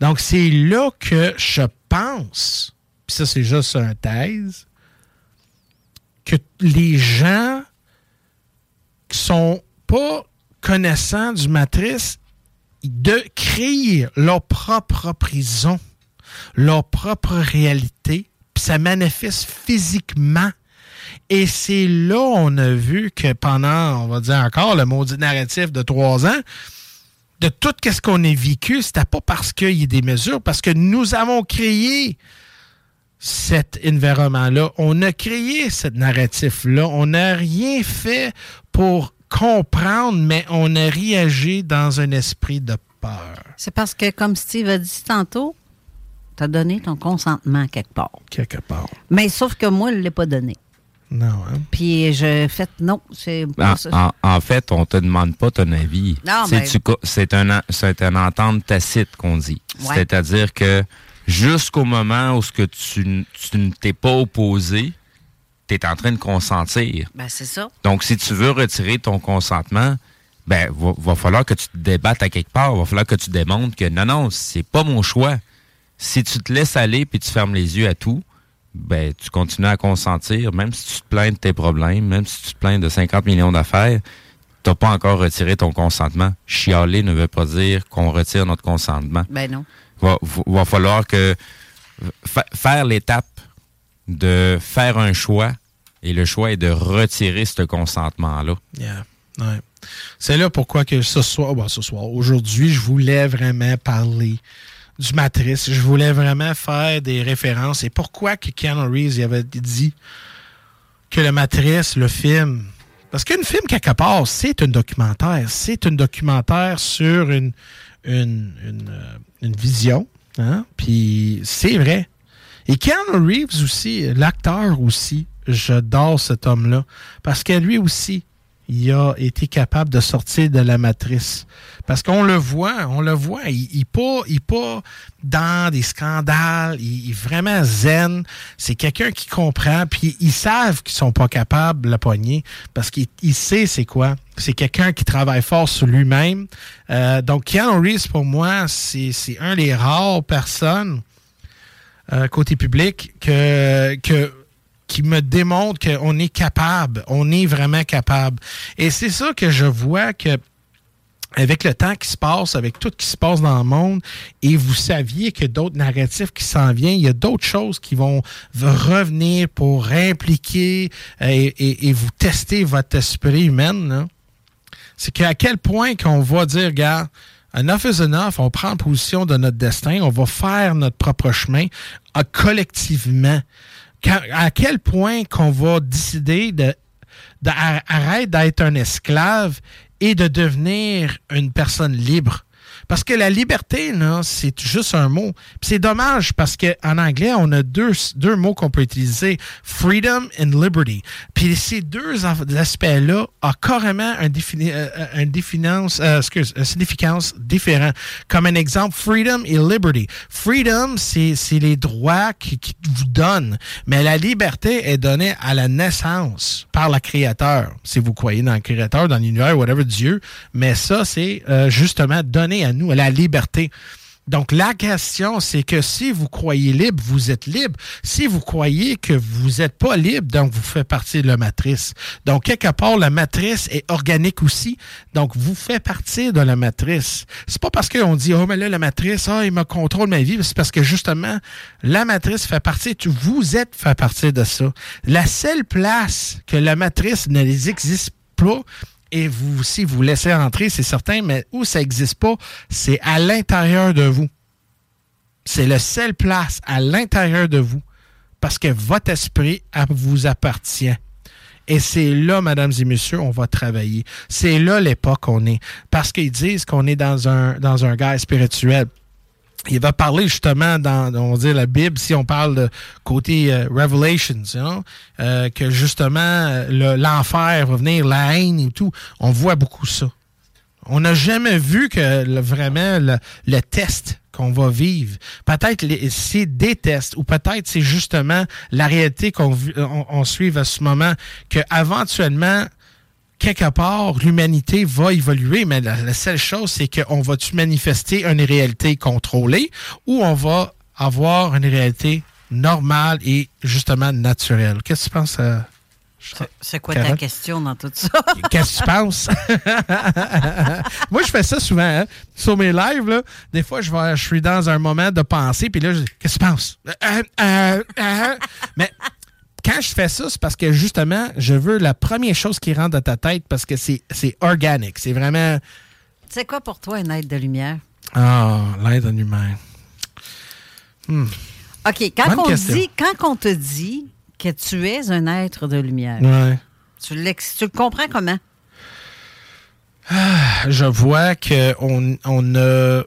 Donc, c'est là que je pense, puis ça, c'est juste une thèse, que les gens qui sont pas connaissants du matrice de créer leur propre prison, leur propre réalité, puis ça manifeste physiquement. Et c'est là on a vu que pendant, on va dire encore, le maudit narratif de trois ans, de tout ce qu'on a vécu, c'était pas parce qu'il y a des mesures, parce que nous avons créé cet environnement-là. On a créé ce narratif-là. On n'a rien fait pour comprendre, mais on a réagi dans un esprit de peur. C'est parce que, comme Steve a dit tantôt, tu as donné ton consentement quelque part. Quelque part. Mais sauf que moi, je ne l'ai pas donné. Non, hein? Puis je fait non, c'est pas En, en- en fait, on te demande pas ton avis. Non, C'est un, une entente tacite qu'on dit. Ouais. C'est-à-dire que jusqu'au moment où ce que tu, tu ne t'es pas opposé, tu es en train de consentir. Ben, c'est ça. Donc, si tu veux retirer ton consentement, ben, va, va falloir que tu te débattes à quelque part. Va falloir que tu démontres que non, non, c'est pas mon choix. Si tu te laisses aller puis tu fermes les yeux à tout, ben, tu continues à consentir, même si tu te plains de tes problèmes, même si tu te plains de 50 millions d'affaires, t'as pas encore retiré ton consentement. Chialer ne veut pas dire qu'on retire notre consentement. Ben non. Va, va- va falloir que fa- faire l'étape de faire un choix et le choix est de retirer ce consentement-là. Yeah. Ouais. C'est là pourquoi que ce soir, bon, ce soir, aujourd'hui, je voulais vraiment parler du Matrice. Je voulais vraiment faire des références. Et pourquoi que Keanu Reeves avait dit que le Matrice, le film, parce qu'un film, quelque part, c'est un documentaire. C'est un documentaire sur une, une, une, euh, une vision. Hein? Puis c'est vrai. Et Keanu Reeves aussi, l'acteur aussi, j'adore cet homme-là. Parce que lui aussi, il a été capable de sortir de la matrice. Parce qu'on le voit, on le voit, il, il pas, il pas dans des scandales, il, est vraiment zen. C'est quelqu'un qui comprend, puis ils savent qu'ils sont pas capables de la pogner parce qu'il il sait c'est quoi. C'est quelqu'un qui travaille fort sur lui-même. Euh, donc Keanu Reeves pour moi, c'est c'est un des rares personnes euh, côté public que, que qui me démontre qu'on est capable, on est vraiment capable. Et c'est ça que je vois que avec le temps qui se passe, avec tout ce qui se passe dans le monde, et vous saviez que d'autres narratifs qui s'en viennent, il y a d'autres choses qui vont revenir pour impliquer euh, et, et- vous tester votre esprit humain. C'est qu'à quel point qu'on va dire, regarde, enough is enough, on prend position de notre destin, on va faire notre propre chemin euh, collectivement. À quel point qu'on va décider de, de ar- arrête d'être un esclave et de devenir une personne libre? Parce que la liberté, c'est juste un mot. C'est dommage parce qu'en anglais, on a deux, deux mots qu'on peut utiliser. Freedom and liberty. Puis ces deux aspects-là ont carrément un, défini, euh, un définance, euh, excuse, une significance différent. Comme un exemple, freedom et liberty. Freedom, c'est les droits qui, qui vous donnent. Mais la liberté est donnée à la naissance par le Créateur. Si vous croyez dans le Créateur, dans l'univers, whatever, Dieu. Mais ça, c'est euh, justement donné à nous, à la liberté. Donc, la question, c'est que si vous croyez libre, vous êtes libre. Si vous croyez que vous n'êtes pas libre, donc vous faites partie de la matrice. Donc, quelque part, la matrice est organique aussi. Donc, vous faites partie de la matrice. C'est pas parce qu'on dit, oh, mais là, la matrice, ah, il me contrôle ma vie. C'est parce que justement, la matrice fait partie, tu- vous êtes fait partie de ça. La seule place que la matrice ne les existe pas, et vous aussi vous laissez entrer, c'est certain, mais où ça n'existe pas, c'est à l'intérieur de vous. C'est la seule place à l'intérieur de vous parce que votre esprit vous appartient. Et c'est là, mesdames et messieurs, on va travailler. C'est là l'époque qu'on est. Parce qu'ils disent qu'on est dans un, dans spirituel il va parler justement dans, on va la Bible, si on parle de côté euh, Revelations, know, euh, que justement euh, le- l'enfer va venir, la haine et tout. On voit beaucoup ça. On n'a jamais vu que vraiment le, le test qu'on va vivre, peut-être c'est des tests ou peut-être c'est justement la réalité qu'on on, suive à ce moment que éventuellement quelque part, l'humanité va évoluer, mais la, la seule chose, c'est qu'on va-tu manifester une réalité contrôlée ou on va avoir une réalité normale et justement naturelle? Qu'est-ce que tu penses? euh, C'est quoi ta question dans tout ça? Qu'est-ce que tu penses? Moi, je fais ça souvent. hein. Sur mes lives, là, des fois, je, vais, je suis dans un moment de pensée, puis là, je dis, qu'est-ce que tu penses? Euh, euh. Mais quand je fais ça, c'est parce que justement, je veux la première chose qui rentre dans ta tête parce que c'est organique. C'est vraiment. C'est quoi pour toi un être de lumière? Ah, l'aide en humain. Hmm. OK, quand Bonne on, question. dit, quand on te dit que tu es un être de lumière, Ouais. tu, le comprends comment? Je vois qu'on on a-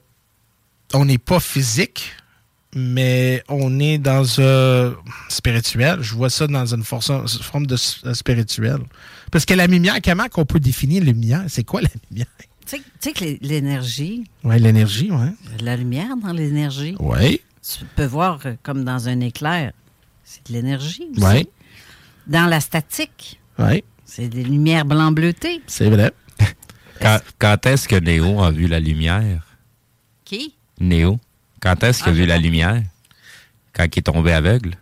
on n'est pas physique, mais on est dans un spirituel. Je vois ça dans une force- forme de s- spirituel. Parce que la lumière, comment qu'on peut définir la lumière? C'est quoi la lumière? Tu sais- que l'é- l'énergie, Oui, l'énergie, oui. la lumière dans l'énergie, Oui. tu peux voir euh, comme dans un éclair, c'est de l'énergie aussi. Oui. Dans la statique, Oui, c'est des lumières blanc-bleutées. c'est vrai. Quand, quand est-ce que Néo a vu la lumière? Qui? Néo. Quand est-ce qu'il a vu la lumière? Quand il est tombé aveugle?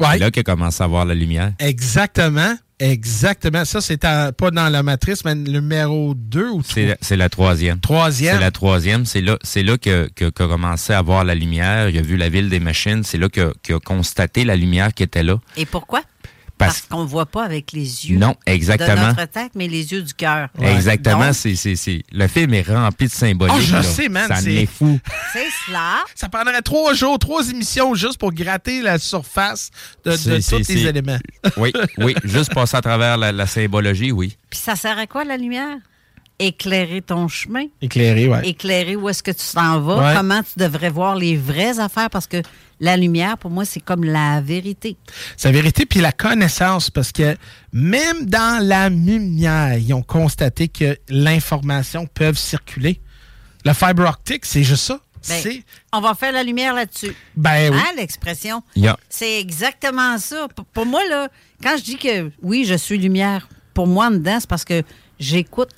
C'est là qu'il a commencé à voir la lumière. Exactement. Exactement. Ça, c'est pas dans la matrice, mais numéro 2 ou 3. C'est c'est la troisième. Troisième. C'est la troisième. C'est là, c'est là que- que- qu'il a commencé à voir la lumière. Il a vu la ville des machines. C'est là qu'il a- qu'il a constaté la lumière qui était là. Et pourquoi? Parce- Parce, qu'on ne voit pas avec les yeux Non, de exactement. notre tête, mais les yeux du cœur. Exactement. Donc, c'est c'est- c'est- Le film est rempli de symboliques. Oh, je là. sais, man, Ça c'est- est fou. c'est cela. Ça prendrait trois jours, trois émissions juste pour gratter la surface de, de tous les éléments. Oui, oui. Juste passer à travers la, la symbologie, oui. Puis ça sert à quoi la lumière? Éclairer ton chemin. Éclairé, ouais. Éclairer où est-ce que tu t'en vas, Ouais. comment tu devrais voir les vraies affaires, parce que la lumière, pour moi, c'est comme la vérité. C'est la vérité, puis la connaissance, parce que même dans la lumière, ils ont constaté que l'information peut circuler. Le fibre optique, c'est juste ça. Ben, c'est. on va faire la lumière là-dessus. Ben oui. Hein, l'expression? C'est exactement ça. Pour, pour moi, là, quand je dis que oui, je suis lumière, pour moi, en dedans, c'est parce que j'écoute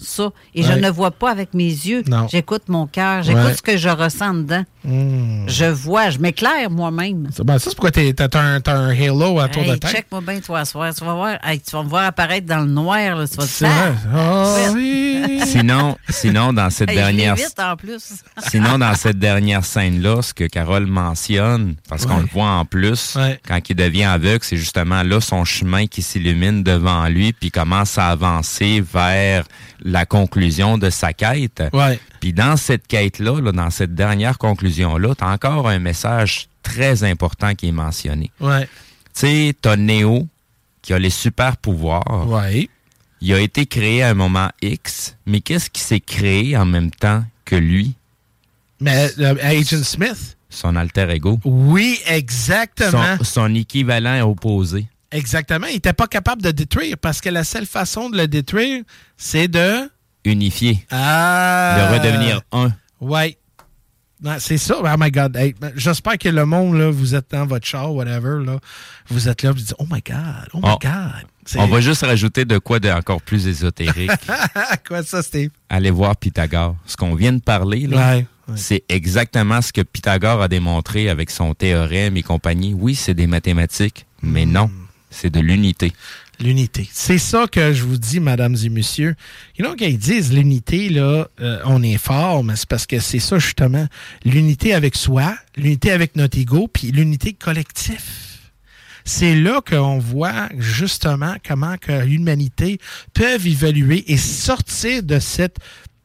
ça et je ne vois pas avec mes yeux. Non. J'écoute mon cœur, j'écoute Ouais. ce que je ressens dedans. Hmm. Je vois, je m'éclaire moi-même. C'est- ben, ça, c'est pourquoi t'es- t'as un, halo autour Hey, de tête. check-moi bien, toi, soir. Tu vas voir, hey, tu vas me voir apparaître dans le noir. Là, tu vas te C'est vrai. Ah, oui. Sinon, sinon, dans cette Hey, dernière... vite en plus. Sinon, dans cette dernière scène-là, ce que Carole mentionne, parce qu'on le voit en plus, quand il devient aveugle, c'est justement là son chemin qui s'illumine devant lui, puis il commence à avancer vers la conclusion de sa quête. Ouais. Puis dans cette quête-là, là, dans cette dernière conclusion-là, tu as encore un message très important qui est mentionné. Ouais. Tu sais, t'as Néo qui a les super pouvoirs. Ouais. Il a été créé à un moment X, mais qu'est-ce qui s'est créé en même temps que lui? Mais euh, Agent Smith. Son alter ego. Oui, exactement. Son, son équivalent opposé. Exactement. Il n'était pas capable de détruire parce que la seule façon de le détruire, c'est de. Unifié. Ah. De redevenir un. Ouais. C'est ça. Oh my God. Hey, ben, J'espère que le monde, là, vous êtes dans votre char, whatever, là, vous êtes là, vous dites, oh my God, oh my On- God. On va juste rajouter de quoi de encore plus ésotérique. Quoi ça, Steve? Allez voir Pythagore. Ce qu'on vient de parler, là, Ouais, ouais. c'est exactement ce que Pythagore a démontré avec son théorème et compagnie. Oui, c'est des mathématiques, Hmm. mais non, c'est de l'unité. L'unité. C'est ça que je vous dis, mesdames et messieurs. You know, quand ils disent l'unité, là, euh, on est fort, mais c'est parce que c'est ça, justement. L'unité avec soi, l'unité avec notre ego, puis l'unité collective. C'est là qu'on voit justement comment que l'humanité peut évoluer et sortir de cette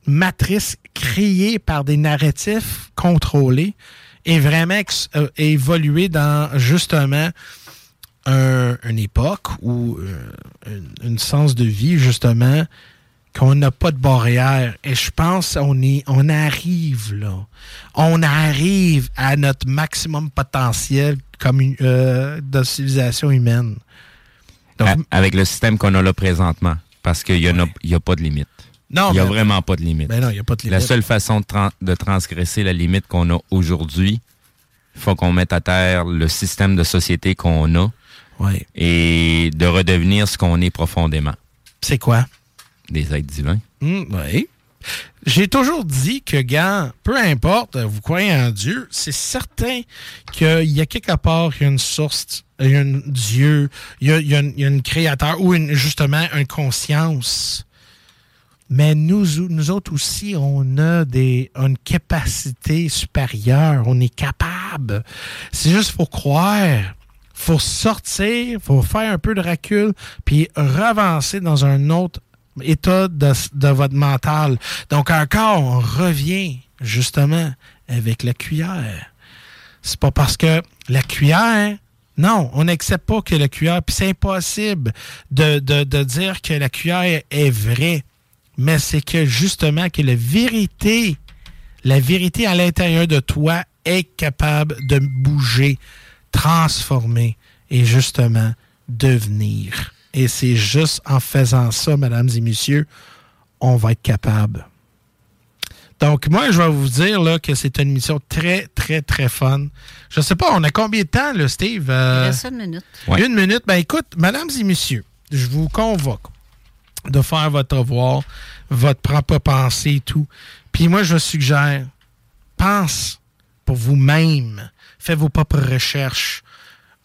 matrice créée par des narratifs contrôlés et vraiment euh, évoluer dans justement un- une époque ou euh, une, une sens de vie, justement, qu'on n'a pas de barrière. Et je pense on est on arrive là. On arrive à notre maximum potentiel comme une, euh, de civilisation humaine. Avec le système qu'on a là présentement. Parce qu'il n'y a, a pas de limite. Non, Il n'y a vraiment pas de limite. Ben non, y a pas de La limite. seule façon de, de transgresser la limite qu'on a aujourd'hui, il faut qu'on mette à terre le système de société qu'on a Ouais. et de redevenir ce qu'on est profondément. C'est quoi? Des êtres divins. Hmm, oui. J'ai toujours dit que, gars, peu importe, vous croyez en Dieu, c'est certain qu'il y a quelque part, il y a une source, il y a un Dieu, il y a, il y a une, il y a une créateur ou une, justement une conscience. Mais nous, nous autres aussi, on a des, une capacité supérieure. On est capable. C'est juste faut croire. Faut sortir, faut faire un peu de recul, puis revancer dans un autre état de, votre mental. Donc encore, on revient justement avec la cuillère. C'est pas parce que la cuillère, non, on n'accepte pas que la cuillère, puis c'est impossible de, de dire que la cuillère est vraie, mais c'est que justement que la vérité, la vérité à l'intérieur de toi est capable de bouger, transformer et justement devenir. Et c'est juste en faisant ça, mesdames et messieurs, on va être capable. Donc, moi, je vais vous dire là, que c'est une mission très, très, très fun. Je sais pas, on a combien de temps, là, Steve? Euh, Il reste une minute. Une minute. Ben écoute, mesdames et messieurs, je vous convoque de faire votre devoir, votre propre pensée et tout. Puis moi, je vous suggère, pense pour vous-même. Faites vos propres recherches.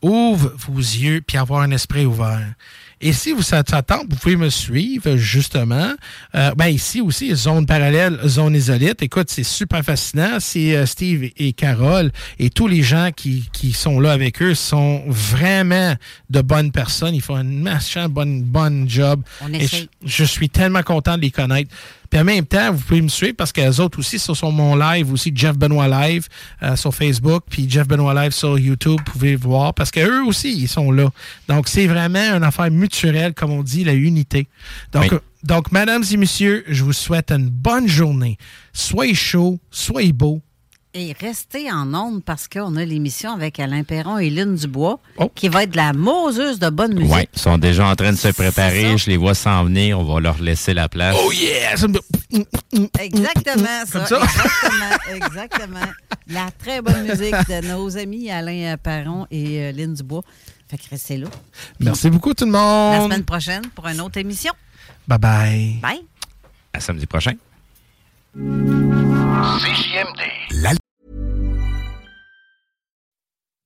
Ouvre vos yeux puis avoir un esprit ouvert. Et si vous ça tente, vous pouvez me suivre justement. Euh, ben ici aussi, zone parallèle, zone isolite. Écoute, c'est super fascinant. C'est euh, Steve et Carole et tous les gens qui, qui sont là avec eux sont vraiment de bonnes personnes. Ils font un machin bonne bonne job. On Et je, je suis tellement content de les connaître. Puis en même temps, vous pouvez me suivre parce que les autres aussi sont sur mon live aussi, Jeff Benoît Live euh, sur Facebook, puis Jeff Benoît Live sur YouTube, vous pouvez voir parce qu'eux aussi, ils sont là. Donc, c'est vraiment une affaire mutuelle, comme on dit, la unité. Donc, Oui. donc, mesdames et messieurs, je vous souhaite une bonne journée. Soyez chaud, soyez beau. Et restez en ondes parce qu'on a l'émission avec Alain Perron et Lynn Dubois Oh. qui va être de la moseuse de bonne musique. Oui, ils sont déjà en train de se préparer. Je les vois s'en venir. On va leur laisser la place. Oh yeah! Exactement, ça. Comme ça? Exactement, exactement. La très bonne musique de nos amis Alain Perron et euh, Lynn Dubois. Fait que restez là. Merci beaucoup tout le La monde. semaine prochaine pour une autre émission. Bye bye. Bye. À samedi prochain. La